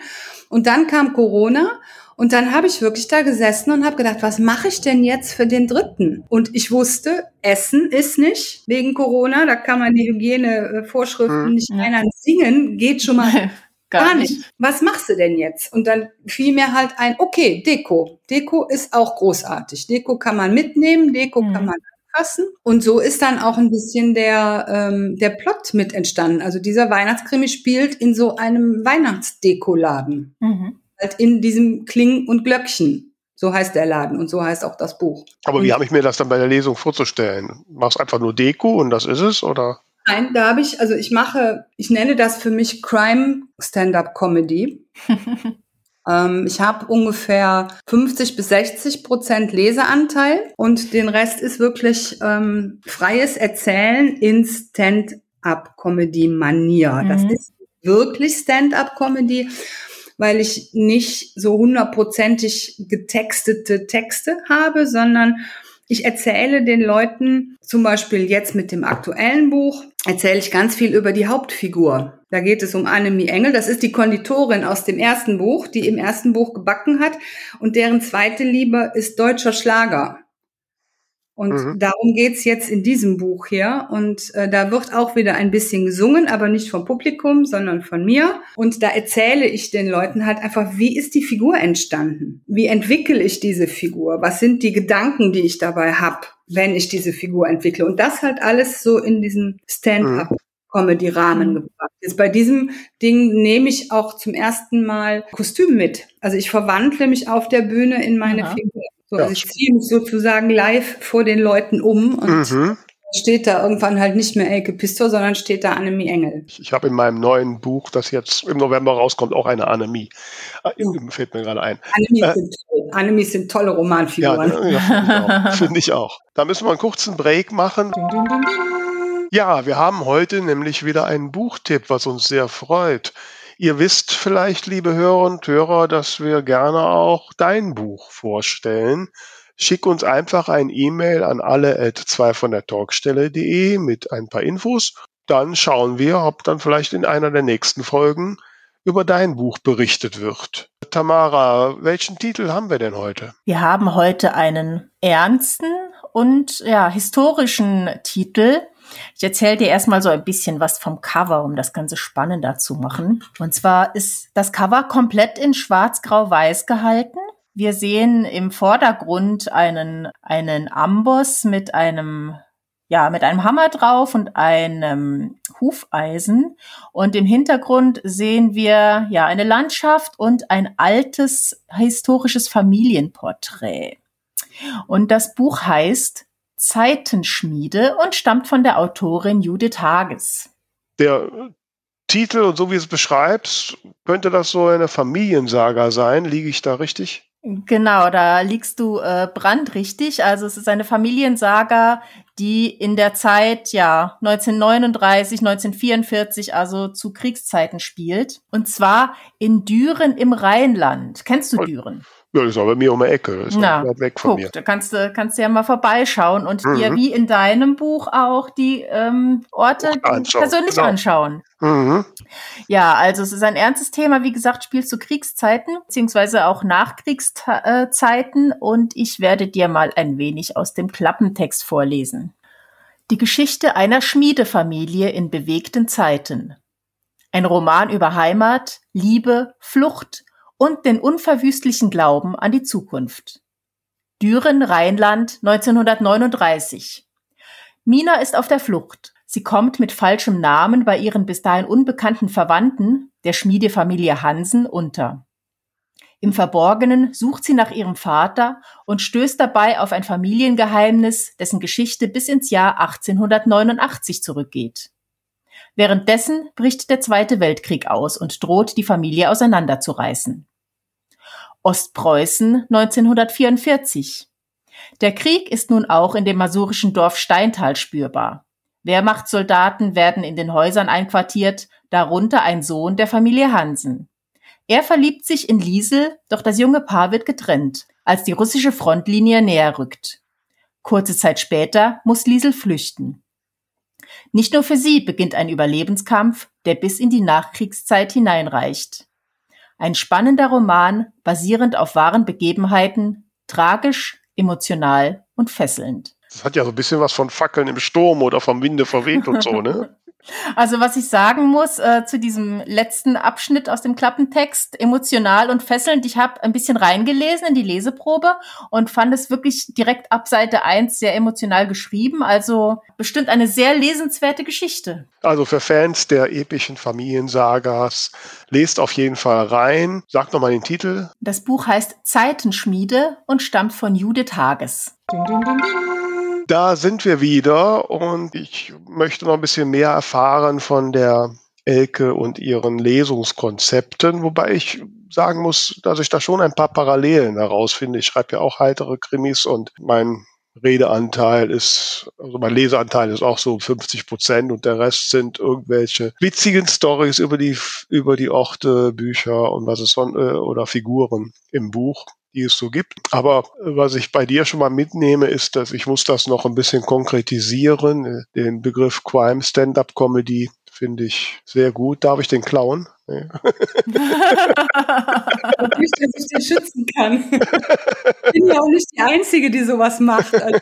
und dann kam Corona und dann habe ich wirklich da gesessen und habe gedacht, was mache ich denn jetzt für den dritten? Und ich wusste, Essen ist nicht wegen Corona, da kann man die Hygienevorschriften hm. nicht ja. Singen geht schon mal Gar, Gar nicht. nicht. Was machst du denn jetzt? Und dann fiel mir halt ein, okay, Deko. Deko ist auch großartig. Deko kann man mitnehmen, Deko mhm. kann man anfassen. Und so ist dann auch ein bisschen der, ähm, der Plot mit entstanden. Also dieser Weihnachtskrimi spielt in so einem Weihnachtsdekoladen. Mhm halt in diesem Kling und Glöckchen. So heißt der Laden und so heißt auch das Buch. Aber und wie habe ich mir das dann bei der Lesung vorzustellen? Machst einfach nur Deko und das ist es, oder? Nein, da habe ich, also ich mache, ich nenne das für mich Crime Stand-up Comedy. ähm, ich habe ungefähr 50 bis 60 Prozent Leseanteil und den Rest ist wirklich ähm, freies Erzählen in Stand-up Comedy Manier. Mhm. Das ist wirklich Stand-up Comedy weil ich nicht so hundertprozentig getextete Texte habe, sondern Ich erzähle den Leuten, zum Beispiel jetzt mit dem aktuellen Buch, erzähle ich ganz viel über die Hauptfigur. Da geht es um Annemie Engel. Das ist die Konditorin aus dem ersten Buch, die im ersten Buch gebacken hat. Und deren zweite Liebe ist deutscher Schlager. Und mhm. darum geht's jetzt in diesem Buch hier. Und äh, da wird auch wieder ein bisschen gesungen, aber nicht vom Publikum, sondern von mir. Und da erzähle ich den Leuten halt einfach, wie ist die Figur entstanden? Wie entwickle ich diese Figur? Was sind die Gedanken, die ich dabei habe, wenn ich diese Figur entwickle? Und das halt alles so in diesem Stand-up. Mhm. Comedy-Rahmen mhm. gebracht. Jetzt bei diesem Ding nehme ich auch zum ersten Mal Kostüm mit. Also ich verwandle mich auf der Bühne in meine Aha. Figur. So, ja. also ich ziehe mich sozusagen live vor den Leuten um und mhm. steht da irgendwann halt nicht mehr Elke Pistor, sondern steht da Annemie Engel. Ich, ich habe in meinem neuen Buch, das jetzt im November rauskommt, auch eine Annemie. Ah, fällt mir gerade ein. Annemie äh, sind, toll. Sind tolle Romanfiguren. Ja, ja finde ich, auch. Da müssen wir einen kurzen Break machen. Ding, ding, ding, ja, wir haben heute nämlich wieder einen Buchtipp, was uns sehr freut. Ihr wisst vielleicht, liebe Hörer und Hörer, dass wir gerne auch dein Buch vorstellen. Schick uns einfach ein E-Mail an alle at 2 von der Talkstelle.de mit ein paar Infos. Dann schauen wir, ob dann vielleicht in einer der nächsten Folgen über dein Buch berichtet wird. Tamara, welchen Titel haben wir denn heute? Wir haben heute einen ernsten und ja, historischen Titel. Ich erzähle dir erstmal so ein bisschen was vom Cover, um das Ganze spannender zu machen. Und zwar ist das Cover komplett in schwarz-grau-weiß gehalten. Wir sehen im Vordergrund einen, einen Amboss mit einem ja, mit einem Hammer drauf und einem Hufeisen. Und im Hintergrund sehen wir ja eine Landschaft und ein altes historisches Familienporträt. Und das Buch heißt Zeitenschmiede und stammt von der Autorin Judith Hages. Der Titel und so wie es beschreibt, könnte das so eine Familiensaga sein. Liege ich da richtig? Genau, da liegst du äh, brandrichtig. Also es ist eine Familiensaga, die in der Zeit ja 1939, 1944, also zu Kriegszeiten spielt. Und zwar in Düren im Rheinland. Kennst du Düren? Ja, das ist aber bei mir um die Ecke. Das ist Na, weit weg von guck, mir. Da kannst du, kannst du ja mal vorbeischauen und mhm. dir wie in deinem Buch auch die ähm, Orte anschauen. persönlich genau. anschauen. Mhm. Ja, also es ist ein ernstes Thema. Wie gesagt, spielst du Kriegszeiten, beziehungsweise auch Nachkriegszeiten. Und ich werde dir mal ein wenig aus dem Klappentext vorlesen. Die Geschichte einer Schmiedefamilie in bewegten Zeiten. Ein Roman über Heimat, Liebe, Flucht und den unverwüstlichen Glauben an die Zukunft. Düren, Rheinland, 1939. Mina ist auf der Flucht. Sie kommt mit falschem Namen bei ihren bis dahin unbekannten Verwandten, der Schmiedefamilie Hansen, unter. Im Verborgenen sucht sie nach ihrem Vater und stößt dabei auf ein Familiengeheimnis, dessen Geschichte bis ins Jahr 1889 zurückgeht. Währenddessen bricht der Zweite Weltkrieg aus und droht, die Familie auseinanderzureißen. Ostpreußen 1944. Der Krieg ist nun auch in dem masurischen Dorf Steintal spürbar. Wehrmachtssoldaten werden in den Häusern einquartiert, darunter ein Sohn der Familie Hansen. Er verliebt sich in Liesel, doch das junge Paar wird getrennt, als die russische Frontlinie näher rückt. Kurze Zeit später muss Liesel flüchten. Nicht nur für sie beginnt ein Überlebenskampf, der bis in die Nachkriegszeit hineinreicht. Ein spannender Roman, basierend auf wahren Begebenheiten, tragisch, emotional und fesselnd. Das hat ja so ein bisschen was von Fackeln im Sturm oder vom Winde verweht und so, ne? Also was ich sagen muss äh, zu diesem letzten Abschnitt aus dem Klappentext, emotional und fesselnd, ich habe ein bisschen reingelesen in die Leseprobe und fand es wirklich direkt ab Seite 1 sehr emotional geschrieben. Also bestimmt eine sehr lesenswerte Geschichte. Also für Fans der epischen Familiensagas, lest auf jeden Fall rein. Sag nochmal den Titel. Das Buch heißt Zeitenschmiede und stammt von Judith Hages. Ding, ding, ding, da sind wir wieder und ich möchte noch ein bisschen mehr erfahren von der Elke und ihren Lesungskonzepten, wobei ich sagen muss, dass ich da schon ein paar Parallelen herausfinde. Ich schreibe ja auch heitere Krimis und mein Redeanteil ist, also mein Leseanteil ist auch so 50 Prozent und der Rest sind irgendwelche witzigen Stories über die, über die Orte, Bücher und was es von, äh, oder Figuren im Buch die es so gibt. Aber was ich bei dir schon mal mitnehme, ist, dass ich muss das noch ein bisschen konkretisieren. Den Begriff Crime Stand-up Comedy finde ich sehr gut. Darf ich den klauen? Nee. Natürlich, dass ich den schützen kann. Ich bin ja auch nicht die Einzige, die sowas macht. Also,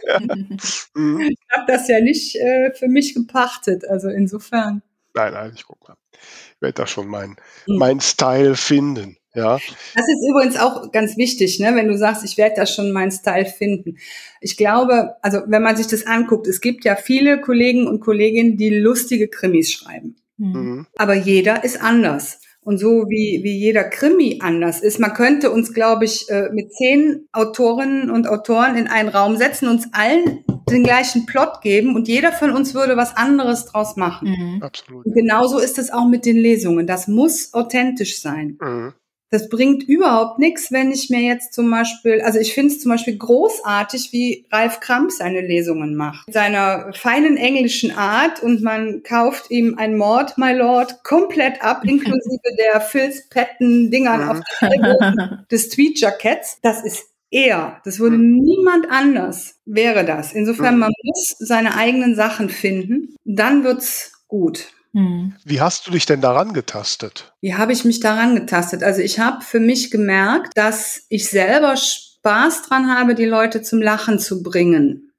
mhm. ich habe das ja nicht äh, für mich gepachtet. Also insofern. Nein, nein, ich gucke mal. Ich werde da schon meinen mhm. mein Style finden. Ja. Das ist übrigens auch ganz wichtig, ne? wenn du sagst, ich werde da schon meinen Style finden. Ich glaube, also wenn man sich das anguckt, es gibt ja viele Kollegen und Kolleginnen, die lustige Krimis schreiben. Mhm. Aber jeder ist anders. Und so wie, wie jeder Krimi anders ist, man könnte uns, glaube ich, äh, mit zehn Autorinnen und Autoren in einen Raum setzen, uns allen den gleichen Plot geben und jeder von uns würde was anderes draus machen. Mhm. Absolut. Und genauso ist es auch mit den Lesungen. Das muss authentisch sein. Mhm. Das bringt überhaupt nichts, wenn ich mir jetzt zum Beispiel, also ich finde es zum Beispiel großartig, wie Ralf Kramp seine Lesungen macht. Mit seiner feinen englischen Art und man kauft ihm ein Mord, my Lord, komplett ab, inklusive der Filzpetten-Dingern mhm. auf der des Tweet-Jacketts. Das ist er. Das würde mhm. niemand anders, wäre das. Insofern, mhm. man muss seine eigenen Sachen finden. Dann wird's gut. Hm. Wie hast du dich denn daran getastet? Wie habe ich mich daran getastet? Also ich habe für mich gemerkt, dass ich selber Spaß dran habe, die Leute zum Lachen zu bringen.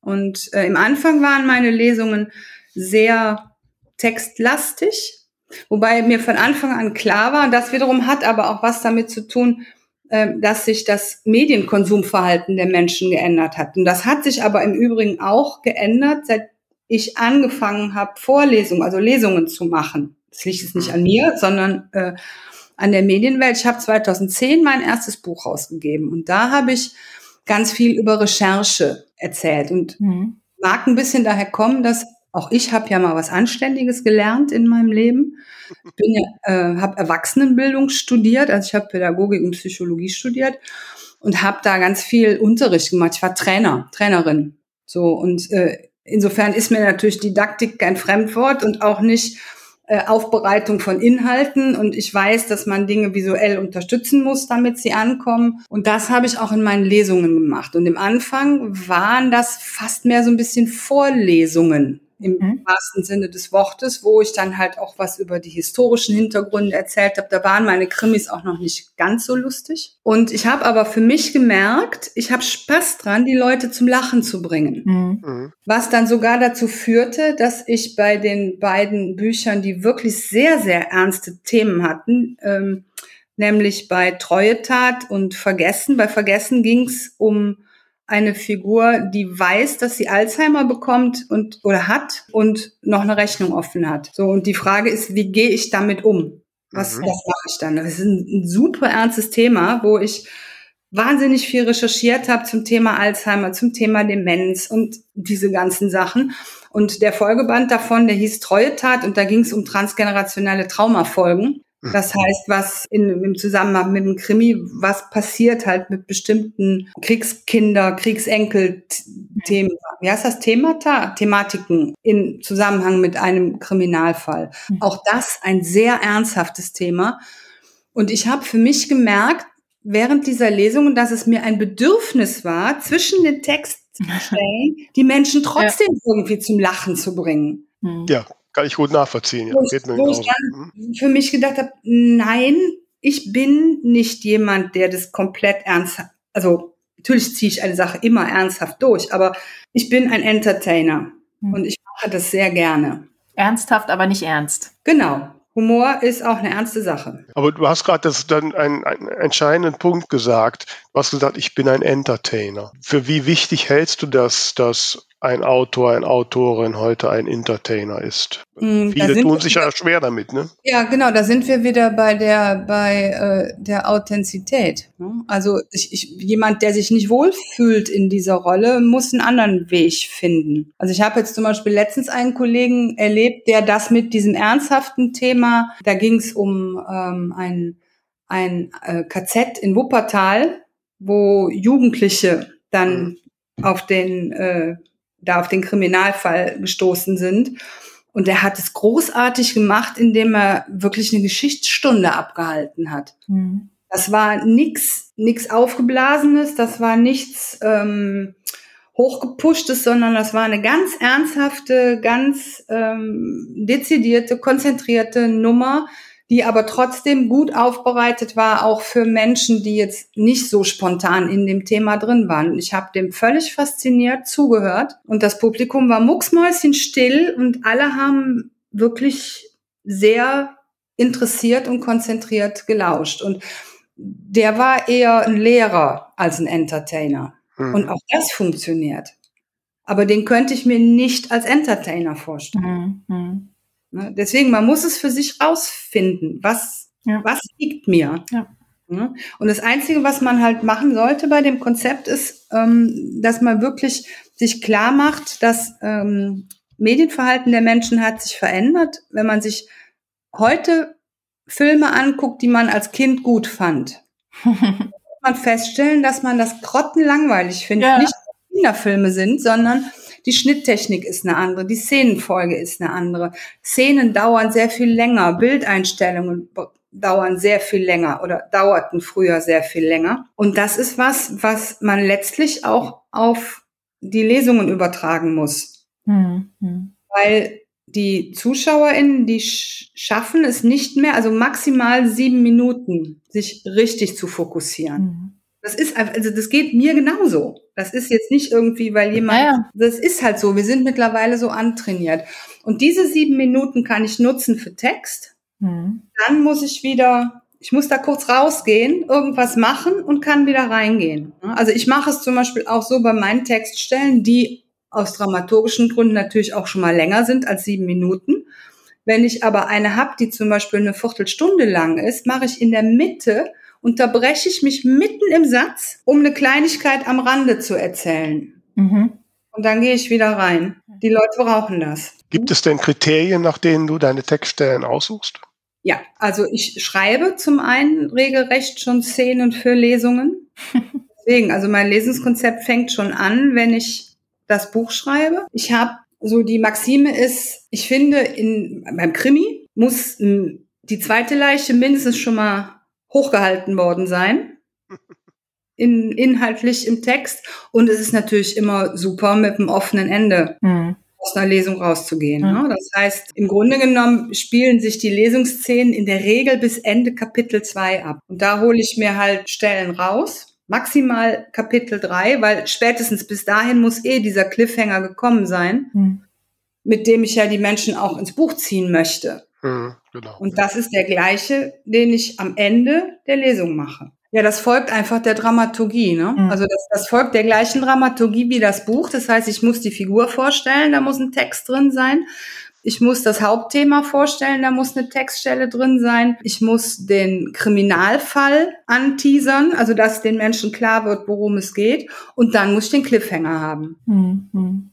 Und äh, im Anfang waren meine Lesungen sehr textlastig, wobei mir von Anfang an klar war, das wiederum hat aber auch was damit zu tun, äh, dass sich das Medienkonsumverhalten der Menschen geändert hat. Und das hat sich aber im Übrigen auch geändert, seit ich angefangen habe, Vorlesungen, also Lesungen zu machen. Das liegt jetzt nicht an mir, sondern äh, an der Medienwelt. Ich habe 2010 mein erstes Buch rausgegeben und da habe ich ganz viel über Recherche erzählt und mhm. mag ein bisschen daher kommen, dass auch ich habe ja mal was Anständiges gelernt in meinem Leben. Ich bin ja, äh, habe Erwachsenenbildung studiert, also ich habe Pädagogik und Psychologie studiert und habe da ganz viel Unterricht gemacht. Ich war Trainer, Trainerin. So und äh, Insofern ist mir natürlich Didaktik kein Fremdwort und auch nicht äh, Aufbereitung von Inhalten. Und ich weiß, dass man Dinge visuell unterstützen muss, damit sie ankommen. Und das habe ich auch in meinen Lesungen gemacht. Und im Anfang waren das fast mehr so ein bisschen Vorlesungen im mhm. wahrsten Sinne des Wortes, wo ich dann halt auch was über die historischen Hintergründe erzählt habe. Da waren meine Krimis auch noch nicht ganz so lustig. Und ich habe aber für mich gemerkt, ich habe Spaß dran, die Leute zum Lachen zu bringen. Mhm. mhm. Was dann sogar dazu führte, dass ich bei den beiden Büchern, die wirklich sehr, sehr ernste Themen hatten, ähm, nämlich bei Treuetat und Vergessen. Bei Vergessen ging es um eine Figur, die weiß, dass sie Alzheimer bekommt und oder hat und noch eine Rechnung offen hat. So und die Frage ist, wie gehe ich damit um? Was, mhm. was mache ich dann? Das ist ein, ein super ernstes Thema, wo ich wahnsinnig viel recherchiert habe zum Thema Alzheimer, zum Thema Demenz und diese ganzen Sachen. Und der Folgeband davon, der hieß Treue Tat und da ging es um transgenerationelle Traumafolgen. Das heißt, was in, im Zusammenhang mit dem Krimi, was passiert halt mit bestimmten Kriegskinder, Kriegsenkel-Themen, wie heißt das, Themata, Thematiken im Zusammenhang mit einem Kriminalfall. Mhm. Auch das ein sehr ernsthaftes Thema. Und ich habe für mich gemerkt, während dieser Lesung, dass es mir ein Bedürfnis war, zwischen den Textstellen die Menschen trotzdem ja. irgendwie zum Lachen zu bringen. Mhm. Ja, kann ich gut nachvollziehen. Ja. Geht mir wo ich dann mhm. für mich gedacht habe, nein, ich bin nicht jemand, der das komplett ernst, also natürlich ziehe ich eine Sache immer ernsthaft durch, aber ich bin ein Entertainer mhm. und ich mache das sehr gerne. Ernsthaft, aber nicht ernst. Genau. Humor ist auch eine ernste Sache. Aber du hast gerade dann einen, einen, entscheidenden Punkt gesagt. Du hast gesagt, ich bin ein Entertainer. Für wie wichtig hältst du das, dass ein Autor, eine Autorin heute ein Entertainer ist. Mm, Viele tun sich ja schwer damit, ne? Ja, genau, da sind wir wieder bei der bei äh, der Authentizität. Ne? Also ich, ich, jemand, der sich nicht wohlfühlt in dieser Rolle, muss einen anderen Weg finden. Also ich habe jetzt zum Beispiel letztens einen Kollegen erlebt, der das mit diesem ernsthaften Thema, da ging es um ähm, ein ein äh, KZ in Wuppertal, wo Jugendliche dann mhm auf den, äh, da auf den Kriminalfall gestoßen sind. Und er hat es großartig gemacht, indem er wirklich eine Geschichtsstunde abgehalten hat. Mhm. Das war nix, nix aufgeblasenes, das war nichts ähm, hochgepushtes, sondern das war eine ganz ernsthafte, ganz ähm, dezidierte, konzentrierte Nummer, die aber trotzdem gut aufbereitet war, auch für Menschen, die jetzt nicht so spontan in dem Thema drin waren. Ich habe dem völlig fasziniert zugehört und das Publikum war mucksmäuschenstill und alle haben wirklich sehr interessiert und konzentriert gelauscht. Und der war eher ein Lehrer als ein Entertainer. Mhm. Und auch das funktioniert. Aber den könnte ich mir nicht als Entertainer vorstellen. Mhm. Ne? Deswegen, man muss es für sich rausfinden. Was, ja. was liegt mir? Ja. Ne? Und das Einzige, was man halt machen sollte bei dem Konzept, ist, ähm, dass man wirklich sich klar macht, dass ähm, Medienverhalten der Menschen hat sich verändert. Wenn man sich heute Filme anguckt, die man als Kind gut fand, man feststellen, dass man das grottenlangweilig findet. Ja. Nicht Kinderfilme sind, sondern die Schnitttechnik ist eine andere, die Szenenfolge ist eine andere. Szenen dauern sehr viel länger, Bildeinstellungen dauern sehr viel länger oder dauerten früher sehr viel länger. Und das ist was, was man letztlich auch auf die Lesungen übertragen muss. Mhm. Weil die ZuschauerInnen, die schaffen es nicht mehr, also maximal sieben Minuten, sich richtig zu fokussieren. Mhm. Das ist also das geht mir genauso. Das ist jetzt nicht irgendwie, weil jemand, ja. das ist halt so. Wir sind mittlerweile so antrainiert. Und diese sieben Minuten kann ich nutzen für Text. Mhm. Dann muss ich wieder, ich muss da kurz rausgehen, irgendwas machen und kann wieder reingehen. Also ich mache es zum Beispiel auch so bei meinen Textstellen, die aus dramaturgischen Gründen natürlich auch schon mal länger sind als sieben Minuten. Wenn ich aber eine habe, die zum Beispiel eine Viertelstunde lang ist, mache ich in der Mitte unterbreche ich mich mitten im Satz, um eine Kleinigkeit am Rande zu erzählen. Mhm. Und dann gehe ich wieder rein. Die Leute brauchen das. Gibt es denn Kriterien, nach denen du deine Textstellen aussuchst? Ja, also ich schreibe zum einen regelrecht schon Szenen für Lesungen. Deswegen, also mein Lesungskonzept fängt schon an, wenn ich das Buch schreibe. Ich habe so die Maxime ist, ich finde, in, beim Krimi muss die zweite Leiche mindestens schon mal hochgehalten worden sein. In, inhaltlich im Text. Und es ist natürlich immer super, mit einem offenen Ende mhm. aus einer Lesung rauszugehen. Mhm. Ne? Das heißt, im Grunde genommen spielen sich die Lesungsszenen in der Regel bis Ende Kapitel 2 ab. Und da hole ich mir halt Stellen raus. Maximal Kapitel 3, weil spätestens bis dahin muss eh dieser Cliffhanger gekommen sein, mhm. mit dem ich ja die Menschen auch ins Buch ziehen möchte. Mhm, genau. Und das ist der gleiche, den ich am Ende der Lesung mache. Ja, das folgt einfach der Dramaturgie. Ne? Mhm. Also das, das folgt der gleichen Dramaturgie wie das Buch. Das heißt, ich muss die Figur vorstellen, da muss ein Text drin sein. Ich muss das Hauptthema vorstellen, da muss eine Textstelle drin sein. Ich muss den Kriminalfall anteasern, also dass den Menschen klar wird, worum es geht. Und dann muss ich den Cliffhanger haben. Mhm.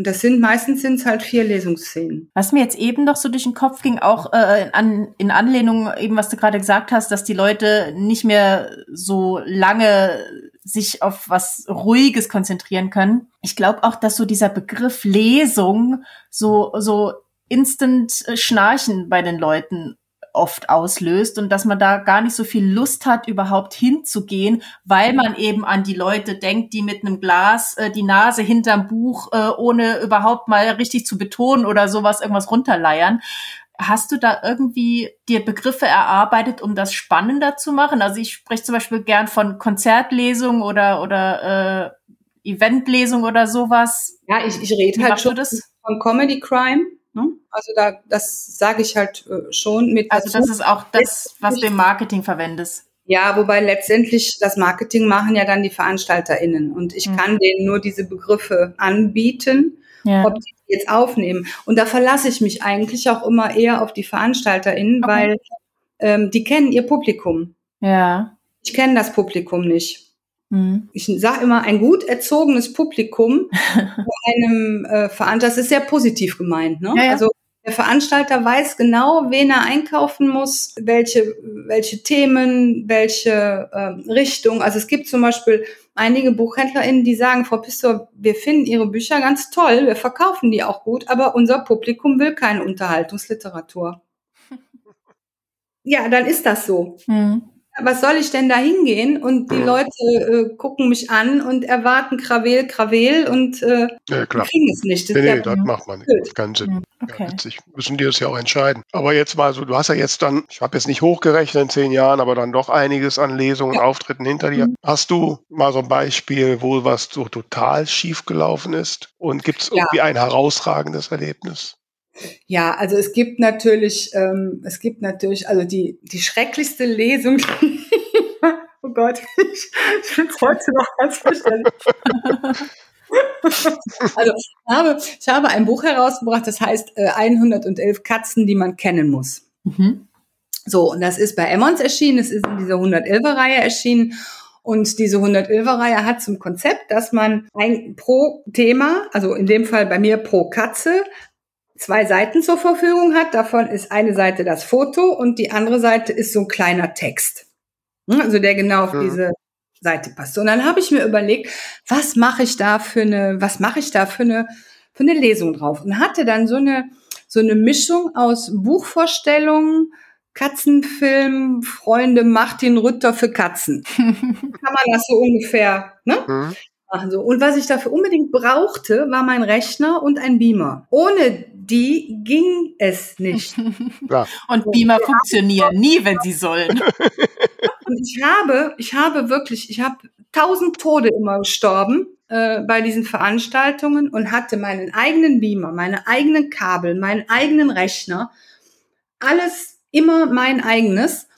Und das sind meistens sind es halt vier Lesungsszenen. Was mir jetzt eben noch so durch den Kopf ging, auch äh, an, in Anlehnung eben, was du gerade gesagt hast, dass die Leute nicht mehr so lange sich auf was Ruhiges konzentrieren können. Ich glaube auch, dass so dieser Begriff Lesung so, so instant äh, Schnarchen bei den Leuten oft auslöst und dass man da gar nicht so viel Lust hat, überhaupt hinzugehen, weil man eben an die Leute denkt, die mit einem Glas äh, die Nase hinterm Buch, äh, ohne überhaupt mal richtig zu betonen oder sowas, irgendwas runterleiern. Hast du da irgendwie dir Begriffe erarbeitet, um das spannender zu machen? Also ich spreche zum Beispiel gern von Konzertlesung oder, oder äh, Eventlesung oder sowas. Ja, ich, ich rede halt schon von Comedy Crime. Ne? Also da, das sage ich halt äh, schon mit. Also das ist auch das, was du im Marketing verwendest. Ja, wobei letztendlich das Marketing machen ja dann die VeranstalterInnen und ich mhm. kann denen nur diese Begriffe anbieten, ja. ob die jetzt aufnehmen. Und da verlasse ich mich eigentlich auch immer eher auf die VeranstalterInnen, okay. weil ähm, die kennen ihr Publikum. Ja. Ich kenne das Publikum nicht. Mhm. Ich sage immer, ein gut erzogenes Publikum bei einem äh, Veranstalter, das ist sehr positiv gemeint. Ne? Ja, ja. Also Der Veranstalter weiß genau, wen er einkaufen muss, welche, welche Themen, welche äh, Richtung. Also es gibt zum Beispiel einige BuchhändlerInnen, die sagen, Frau Pistor, wir finden Ihre Bücher ganz toll, wir verkaufen die auch gut, aber unser Publikum will keine Unterhaltungsliteratur. Ja, dann ist das so. Mhm was soll ich denn da hingehen? Und die Leute äh, gucken mich an und erwarten Krawel, Krawel und äh, ja, kriegen es nicht. Das nee, nee, das macht man nicht. Keinen Sinn. Okay. Ja, letztlich müssen die das ja auch entscheiden. Aber jetzt mal so, du hast ja jetzt dann, ich habe jetzt nicht hochgerechnet in zehn Jahren, aber dann doch einiges an Lesungen, ja. Auftritten hinter dir. Mhm. Hast du mal so ein Beispiel, wo was so total schief gelaufen ist? Und gibt es irgendwie ja. ein herausragendes Erlebnis? Ja, also es gibt natürlich, ähm, es gibt natürlich, also die, die schrecklichste Lesung, oh Gott, ich, ich es heute noch ganz fürchterlich. also ich habe, ich habe ein Buch herausgebracht, das heißt äh, 111 Katzen, die man kennen muss. Mhm. So, und das ist bei Emmons erschienen, es ist in dieser 111er-Reihe erschienen. Und diese 111er-Reihe hat zum Konzept, dass man ein pro Thema, also in dem Fall bei mir pro Katze, zwei Seiten zur Verfügung hat. Davon ist eine Seite das Foto und die andere Seite ist so ein kleiner Text. Hm, also der genau auf mhm. diese Seite passt. Und dann habe ich mir überlegt, was mache ich da für eine, was mache ich da für eine, für eine Lesung drauf? Und hatte dann so eine, so eine Mischung aus Buchvorstellungen, Katzenfilm, Freunde Martin Rütter für Katzen. Kann man das so ungefähr, ne? Mhm. Machen so. Und was ich dafür unbedingt brauchte, war mein Rechner und ein Beamer. Ohne die ging es nicht. Ja. Und Beamer funktionieren nie, wenn sie sollen. Und ich habe, ich habe wirklich, ich habe tausend Tode immer gestorben äh, bei diesen Veranstaltungen und hatte meinen eigenen Beamer, meine eigenen Kabel, meinen eigenen Rechner, alles immer mein eigenes.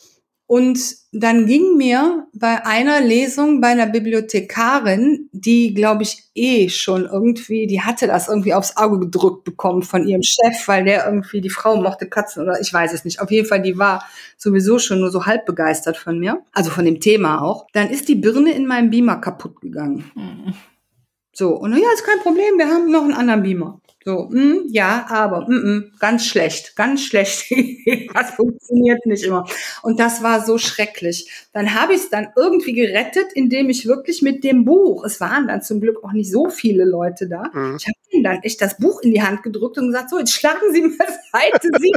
Und dann ging mir bei einer Lesung bei einer Bibliothekarin, die, glaube ich, eh schon irgendwie, die hatte das irgendwie aufs Auge gedrückt bekommen von ihrem Chef, weil der irgendwie, die Frau mochte Katzen oder ich weiß es nicht. Auf jeden Fall, die war sowieso schon nur so halb begeistert von mir, also von dem Thema auch. Dann ist die Birne in meinem Beamer kaputt gegangen. Mhm. So, und ja, ist kein Problem, wir haben noch einen anderen Beamer. So, mh, hm, ja, aber mh, mh, ganz schlecht, ganz schlecht. das funktioniert nicht immer. Und das war so schrecklich. Dann habe ich es dann irgendwie gerettet, indem ich wirklich mit dem Buch, es waren dann zum Glück auch nicht so viele Leute da, mhm. ich habe dann echt das Buch in die Hand gedrückt und gesagt, so, jetzt schlagen Sie mal Seite 17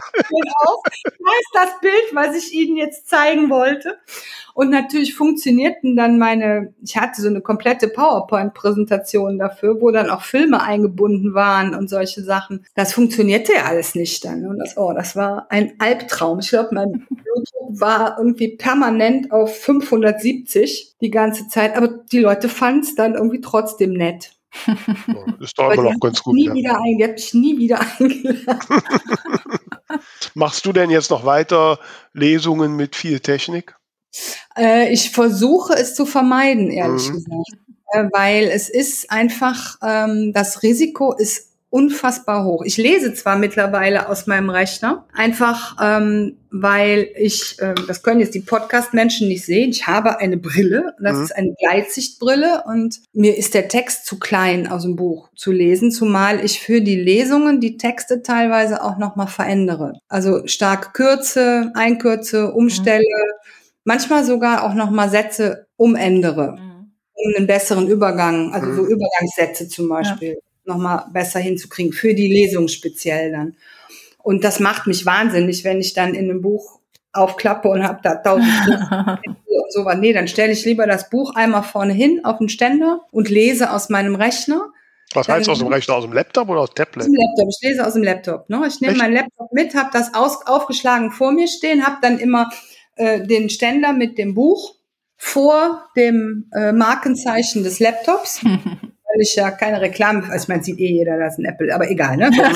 auf. Da ist das Bild, was ich Ihnen jetzt zeigen wollte. Und natürlich funktionierten dann meine, ich hatte so eine komplette PowerPoint-Präsentation dafür, wo dann auch Filme eingebunden waren und solche Sachen. Das funktionierte ja alles nicht dann. Und das, oh, das war ein Albtraum. Ich glaube, mein Blutdruck war irgendwie permanent auf 570 die ganze Zeit, aber die Leute fanden es dann irgendwie trotzdem nett. Ist doch immer noch ganz gut. Nie ja. wieder ein, die hat mich nie wieder eingeladen. Machst du denn jetzt noch weiter Lesungen mit viel Technik? Äh, ich versuche es zu vermeiden, ehrlich mhm. gesagt. Äh, weil es ist einfach, ähm, das Risiko ist unfassbar hoch. Ich lese zwar mittlerweile aus meinem Rechner, einfach ähm, weil ich, äh, das können jetzt die Podcast-Menschen nicht sehen, ich habe eine Brille, das mhm. ist eine Gleitsichtbrille und mir ist der Text zu klein aus dem Buch zu lesen, zumal ich für die Lesungen die Texte teilweise auch nochmal verändere. Also stark kürze, einkürze, umstelle. Mhm manchmal sogar auch nochmal Sätze umändere, mhm. um einen besseren Übergang, also so mhm. Übergangssätze zum Beispiel, ja. Nochmal besser hinzukriegen, für die Lesung speziell dann. Und das macht mich wahnsinnig, wenn ich dann in einem Buch aufklappe und habe da tausend und so was. Nee, dann stelle ich lieber das Buch einmal vorne hin auf den Ständer und lese aus meinem Rechner. Was heißt aus dem Rechner? Aus dem Laptop oder aus dem Tablet? Aus dem Laptop. Ich lese aus dem Laptop. Ne? Ich nehme meinen Laptop mit, habe das aus, aufgeschlagen vor mir stehen, habe dann immer äh, den Ständer mit dem Buch vor dem äh, Markenzeichen des Laptops, ich ja keine Reklame, also ich meine, sieht eh jeder, das ist ein Apple, aber egal, ne?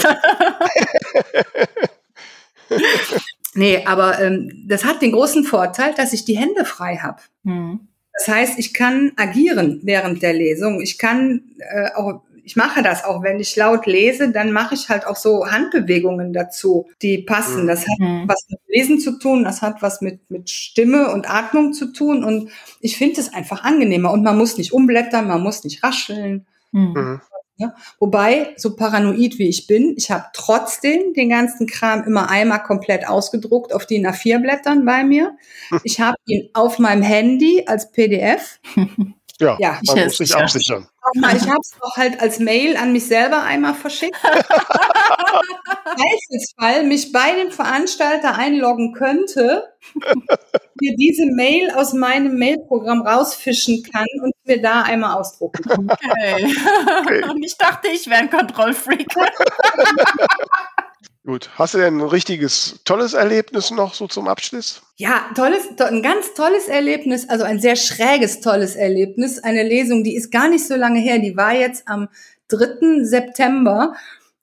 nee, aber ähm, das hat den großen Vorteil, dass ich die Hände frei habe. Hm. Das heißt, ich kann agieren während der Lesung. Ich kann äh, auch ich mache das auch, wenn ich laut lese, dann mache ich halt auch so Handbewegungen dazu, die passen. Das hat mhm. was mit Lesen zu tun, das hat was mit, mit Stimme und Atmung zu tun und ich finde es einfach angenehmer und man muss nicht umblättern, man muss nicht rascheln. Mhm. mhm. Ne? Wobei, so paranoid wie ich bin, ich habe trotzdem den ganzen Kram immer einmal komplett ausgedruckt auf DIN A4-Blättern bei mir. Ich habe ihn auf meinem Handy als PDF. Ja, ja man muss sich absichern. Ich habe es auch halt als Mail an mich selber einmal verschickt. Zweifelsfall mich bei dem Veranstalter einloggen könnte, mir diese Mail aus meinem Mailprogramm rausfischen kann und mir da einmal ausdrucken kann. Okay. okay. Und ich dachte, ich wäre ein Kontrollfreak. Gut. Hast du denn ein richtiges, tolles Erlebnis noch so zum Abschluss? Ja, tolles, ein ganz tolles Erlebnis, also ein sehr schräges, tolles Erlebnis. Eine Lesung, die ist gar nicht so lange her, die war jetzt am 3. September.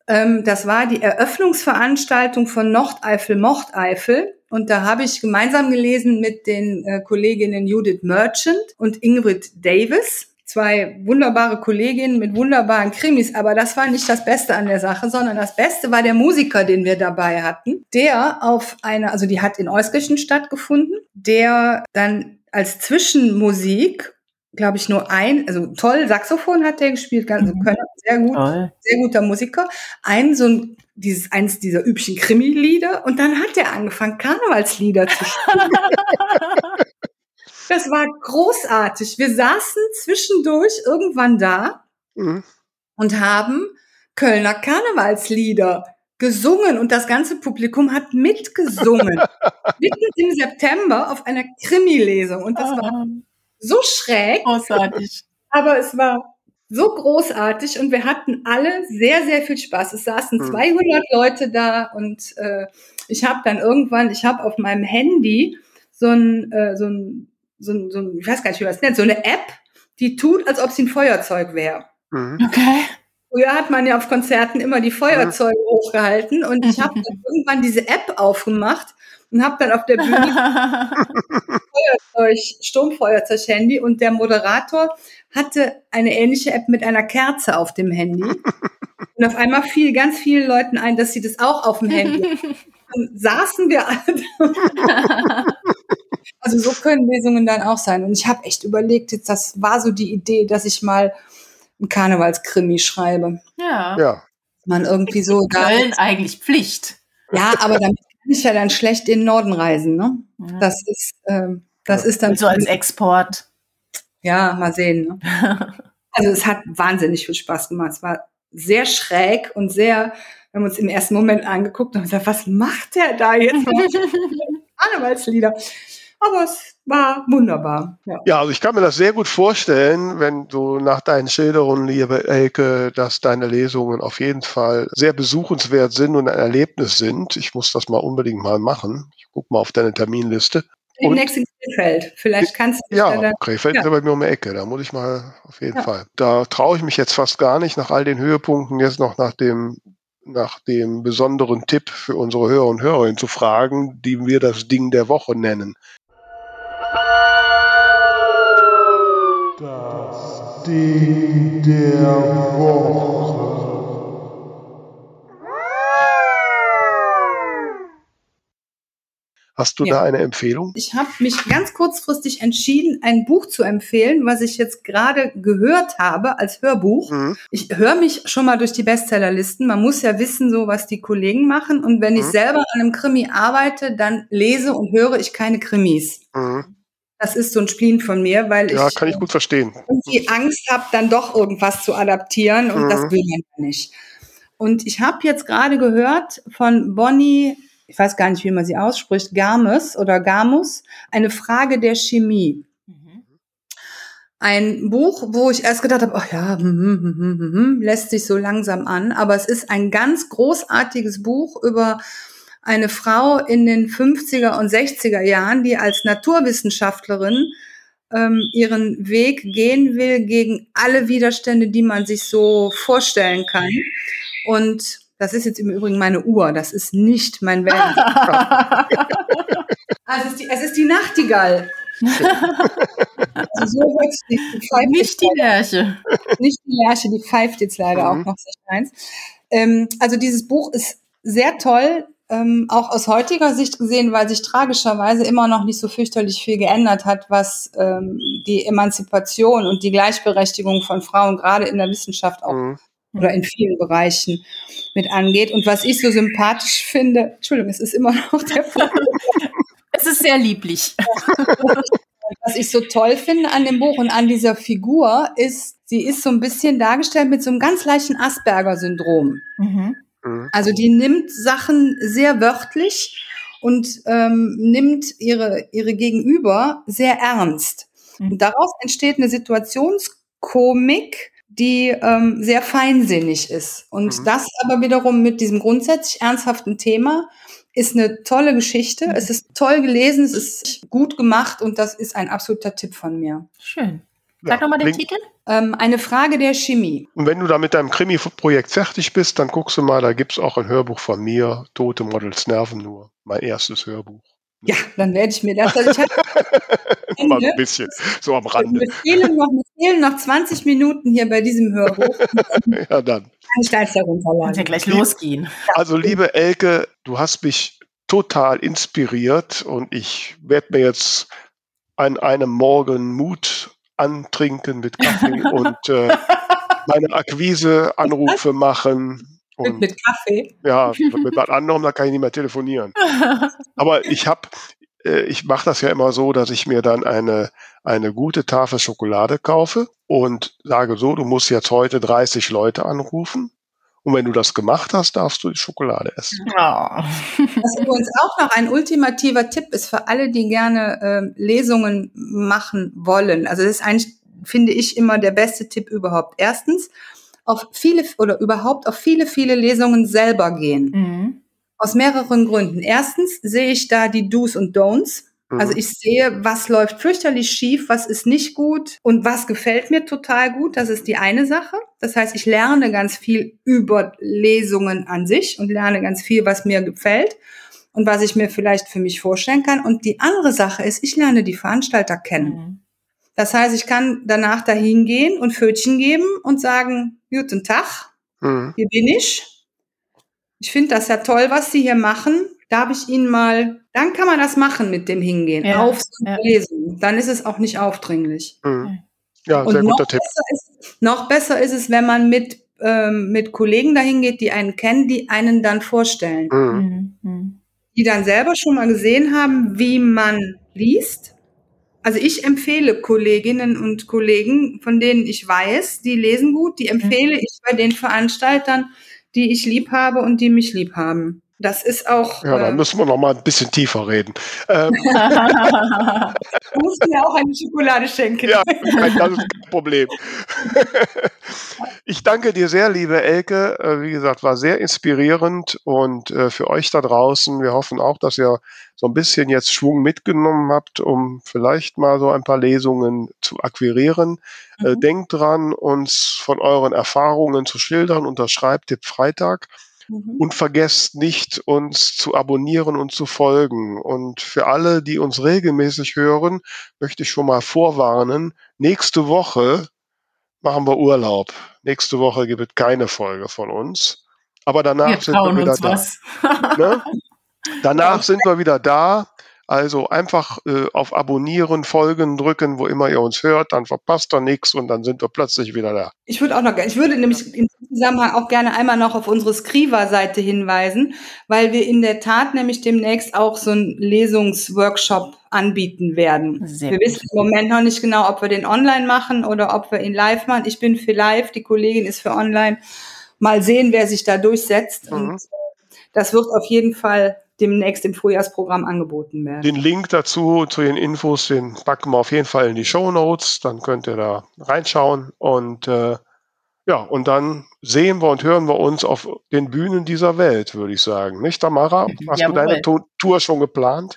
Ähm, das war die Eröffnungsveranstaltung von Nordeifel, Mordeifel. Und da habe ich gemeinsam gelesen mit den äh, Kolleginnen Judith Merchant und Ingrid Davis zwei wunderbare Kolleginnen mit wunderbaren Krimis, aber das war nicht das Beste an der Sache, sondern das Beste war der Musiker, den wir dabei hatten, der auf einer, also die hat in Euskirchen stattgefunden, der dann als Zwischenmusik glaube ich, nur ein, also toll, Saxophon hat der gespielt, ganz mhm. Kölner, sehr gut, toll. sehr guter Musiker. Ein, so ein, dieses, eins dieser üblichen Krimi-Lieder und dann hat er angefangen, Karnevalslieder zu spielen. Das war großartig. Wir saßen zwischendurch irgendwann da mhm. und haben Kölner Karnevalslieder gesungen und das ganze Publikum hat mitgesungen. Mitten im September auf einer Krimi-Lesung. Und das war ah. so schräg. Großartig. Aber es war so großartig und wir hatten alle sehr, sehr viel Spaß. Es saßen 200 mhm. Leute da und äh, ich habe dann irgendwann, ich habe auf meinem Handy so ein, äh, so ein so, so ich weiß gar nicht, wie man es nennt, so eine App, die tut, als ob sie ein Feuerzeug wäre. Mhm. Okay. Früher hat man ja auf Konzerten immer die Feuerzeuge mhm. hochgehalten und ich habe irgendwann diese App aufgemacht und habe dann auf der Bühne Feuerzeug, Sturmfeuerzeug-Handy und der Moderator hatte eine ähnliche App mit einer Kerze auf dem Handy. Und auf einmal fiel ganz vielen Leuten ein, dass sie das auch auf dem Handy Dann saßen wir alle. Also so können Lesungen dann auch sein. Und ich habe echt überlegt, jetzt das war so die Idee, dass ich mal einen Karnevalskrimi schreibe. Ja. Ja. Man irgendwie so da. Köln eigentlich Pflicht. Ja, aber damit kann ich ja dann schlecht in den Norden reisen, ne? Ja. Das ist, ähm, das ist dann. So als Export. Ja, mal sehen. Ne? also es hat wahnsinnig viel Spaß gemacht. Es war sehr schräg und sehr, wir haben uns im ersten Moment angeguckt und gesagt, was macht der da jetzt? Karnevalslieder. Aber es war wunderbar. Ja. ja, also ich kann mir das sehr gut vorstellen, wenn du nach deinen Schilderungen, liebe Elke, dass deine Lesungen auf jeden Fall sehr besuchenswert sind und ein Erlebnis sind. Ich muss das mal unbedingt mal machen. Ich gucke mal auf deine Terminliste. Demnächst in Krefeld. Vielleicht kannst du. Ja, ja Krefeld ja. ist bei mir um die Ecke. Da muss ich mal auf jeden ja. Fall. Da traue ich mich jetzt fast gar nicht nach all den Höhepunkten jetzt noch nach dem nach dem besonderen Tipp für unsere Hörer und Hörerinnen zu fragen, die wir das Ding der Woche nennen. Ding der Woche. Hast du ja. da eine Empfehlung? Ich habe mich ganz kurzfristig entschieden, ein Buch zu empfehlen, was ich jetzt gerade gehört habe als Hörbuch. Mhm. Ich höre mich schon mal durch die Bestsellerlisten. Man muss ja wissen, so was die Kollegen machen. Und wenn mhm. ich selber an einem Krimi arbeite, dann lese und höre ich keine Krimis. Mhm. Das ist so ein Spleen von mir, weil ja, ich, kann ich gut verstehen. irgendwie Angst habe, dann doch irgendwas zu adaptieren und mhm. das will man nicht. Und ich habe jetzt gerade gehört von Bonnie, ich weiß gar nicht, wie man sie ausspricht, Games oder Gamus, eine Frage der Chemie. Mhm. Ein Buch, wo ich erst gedacht habe, ach ja, hm, hm, hm, hm, lässt sich so langsam an, aber es ist ein ganz großartiges Buch über eine Frau in den 50er und 60er Jahren, die als Naturwissenschaftlerin ähm, ihren Weg gehen will gegen alle Widerstände, die man sich so vorstellen kann. Und das ist jetzt im Übrigen meine Uhr, das ist nicht mein Welt. also es, ist die, es ist die Nachtigall. also so hört die, die Nicht die Lerche. Nicht die Lerche, die pfeift jetzt leider mhm. auch noch sich eins. Ähm, also dieses Buch ist sehr toll ähm, auch aus heutiger Sicht gesehen, weil sich tragischerweise immer noch nicht so fürchterlich viel geändert hat, was ähm, die Emanzipation und die Gleichberechtigung von Frauen gerade in der Wissenschaft auch mhm. oder in vielen Bereichen mit angeht. Und was ich so sympathisch finde, Entschuldigung, es ist immer noch der Es ist sehr lieblich. Was ich so toll finde an dem Buch und an dieser Figur ist, sie ist so ein bisschen dargestellt mit so einem ganz leichten Asperger-Syndrom. Mhm. Mhm. Also die nimmt Sachen sehr wörtlich und ähm, nimmt ihre, ihre Gegenüber sehr ernst. Mhm. Und daraus entsteht eine Situationskomik, die ähm, sehr feinsinnig ist. Und mhm. das aber wiederum mit diesem grundsätzlich ernsthaften Thema ist eine tolle Geschichte. Mhm. Es ist toll gelesen, es ist gut gemacht und das ist ein absoluter Tipp von mir. Schön. Sag ja, nochmal den Titel. Ähm, eine Frage der Chemie. Und wenn du da mit deinem Krimi-Projekt fertig bist, dann guckst du mal, da gibt es auch ein Hörbuch von mir, Tote Models nerven nur. Mein erstes Hörbuch. Ja, dann werde ich mir das. Also ich Mal ein bisschen, so am Rande. Mir fehlen, noch, mir fehlen noch 20 Minuten hier bei diesem Hörbuch. ja, dann. Kann ich gleich. Kann ja gleich losgehen. Also, liebe Elke, du hast mich total inspiriert und ich werde mir jetzt an einem Morgen Mut antrinken mit Kaffee und äh, meine Akquise-Anrufe machen. Und, mit Kaffee? Ja, mit was anderem, da kann ich nicht mehr telefonieren. Aber ich habe, äh, ich mache das ja immer so, dass ich mir dann eine, eine gute Tafel Schokolade kaufe und sage so, du musst jetzt heute 30 Leute anrufen. Und wenn du das gemacht hast, darfst du die Schokolade essen. Ja. Was übrigens auch noch ein ultimativer Tipp ist für alle, die gerne äh, Lesungen machen wollen. Also das ist eigentlich, finde ich, immer der beste Tipp überhaupt. Erstens, auf viele oder überhaupt auf viele, viele Lesungen selber gehen. Mhm. Aus mehreren Gründen. Erstens sehe ich da die Do's und Don'ts. Also mhm. ich sehe, was läuft fürchterlich schief, was ist nicht gut und was gefällt mir total gut. Das ist die eine Sache. Das heißt, ich lerne ganz viel über Lesungen an sich und lerne ganz viel, was mir gefällt und was ich mir vielleicht für mich vorstellen kann. Und die andere Sache ist, ich lerne die Veranstalter kennen. Mhm. Das heißt, ich kann danach dahin gehen und Pfötchen geben und sagen, guten Tag, mhm. hier bin ich. Ich finde das ja toll, was Sie hier machen darf ich Ihnen mal, dann kann man das machen mit dem Hingehen, ja, auf ja. Lesen. Dann ist es auch nicht aufdringlich. Mhm. Ja, Und sehr guter Tipp. Besser ist, noch besser ist es, wenn man mit, ähm, mit Kollegen dahin geht, die einen kennen, die einen dann vorstellen. Mhm. mhm. Die dann selber schon mal gesehen haben, wie man liest. Also ich empfehle Kolleginnen und Kollegen, von denen ich weiß, die lesen gut, die empfehle ich bei den Veranstaltern, die ich lieb habe und die mich lieb haben. Das ist auch. Ja, da äh, müssen wir noch mal ein bisschen tiefer reden. Ähm, du musst mir auch eine Schokolade schenken. Ja, das ist kein Problem. ich danke dir sehr, liebe Elke. Äh, wie gesagt, war sehr inspirierend und äh, für euch da draußen. Wir hoffen auch, dass ihr so ein bisschen jetzt Schwung mitgenommen habt, um vielleicht mal so ein paar Lesungen zu akquirieren. Mhm. Denkt dran, uns von euren Erfahrungen zu schildern unter Schreibtipp Freitag. Mhm. Und vergesst nicht, uns zu abonnieren und zu folgen. Und für alle, die uns regelmäßig hören, möchte ich schon mal vorwarnen, nächste Woche machen wir Urlaub. Nächste Woche gibt es keine Folge von uns. Aber danach wir sind wir wieder da. Ne? Danach sind wir wieder da. Also einfach äh, auf Abonnieren, Folgen drücken, wo immer ihr uns hört, dann verpasst ihr nichts und dann sind wir plötzlich wieder da. Ich würde auch noch, ich würde nämlich in diesem Zusammenhang auch gerne einmal noch auf unsere Skriva-Seite hinweisen, weil wir in der Tat nämlich demnächst auch so einen Lesungsworkshop anbieten werden. Sehr wir wissen im Moment noch nicht genau, ob wir den online machen oder ob wir ihn live machen. Ich bin für live, die Kollegin ist für online. Mal sehen, wer sich da durchsetzt. Mhm. Und äh, das wird auf jeden Fall demnächst im Frühjahrsprogramm angeboten werden. Den Link dazu, zu den Infos, den packen wir auf jeden Fall in die Show Notes. Dann könnt ihr da reinschauen. Und äh, ja, und dann sehen wir und hören wir uns auf den Bühnen dieser Welt, würde ich sagen. Nicht, Tamara? Hast Jawohl. du deine Tour schon geplant?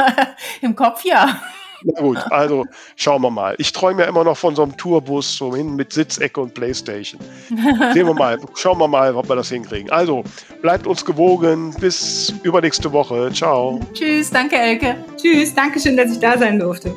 Im Kopf ja. Na gut, also schauen wir mal. Ich träume ja immer noch von so einem Tourbus, so hin mit Sitzecke und Playstation. Sehen wir mal, schauen wir mal, ob wir das hinkriegen. Also, bleibt uns gewogen. Bis übernächste Woche. Ciao. Tschüss, danke Elke. Tschüss, danke schön, dass ich da sein durfte.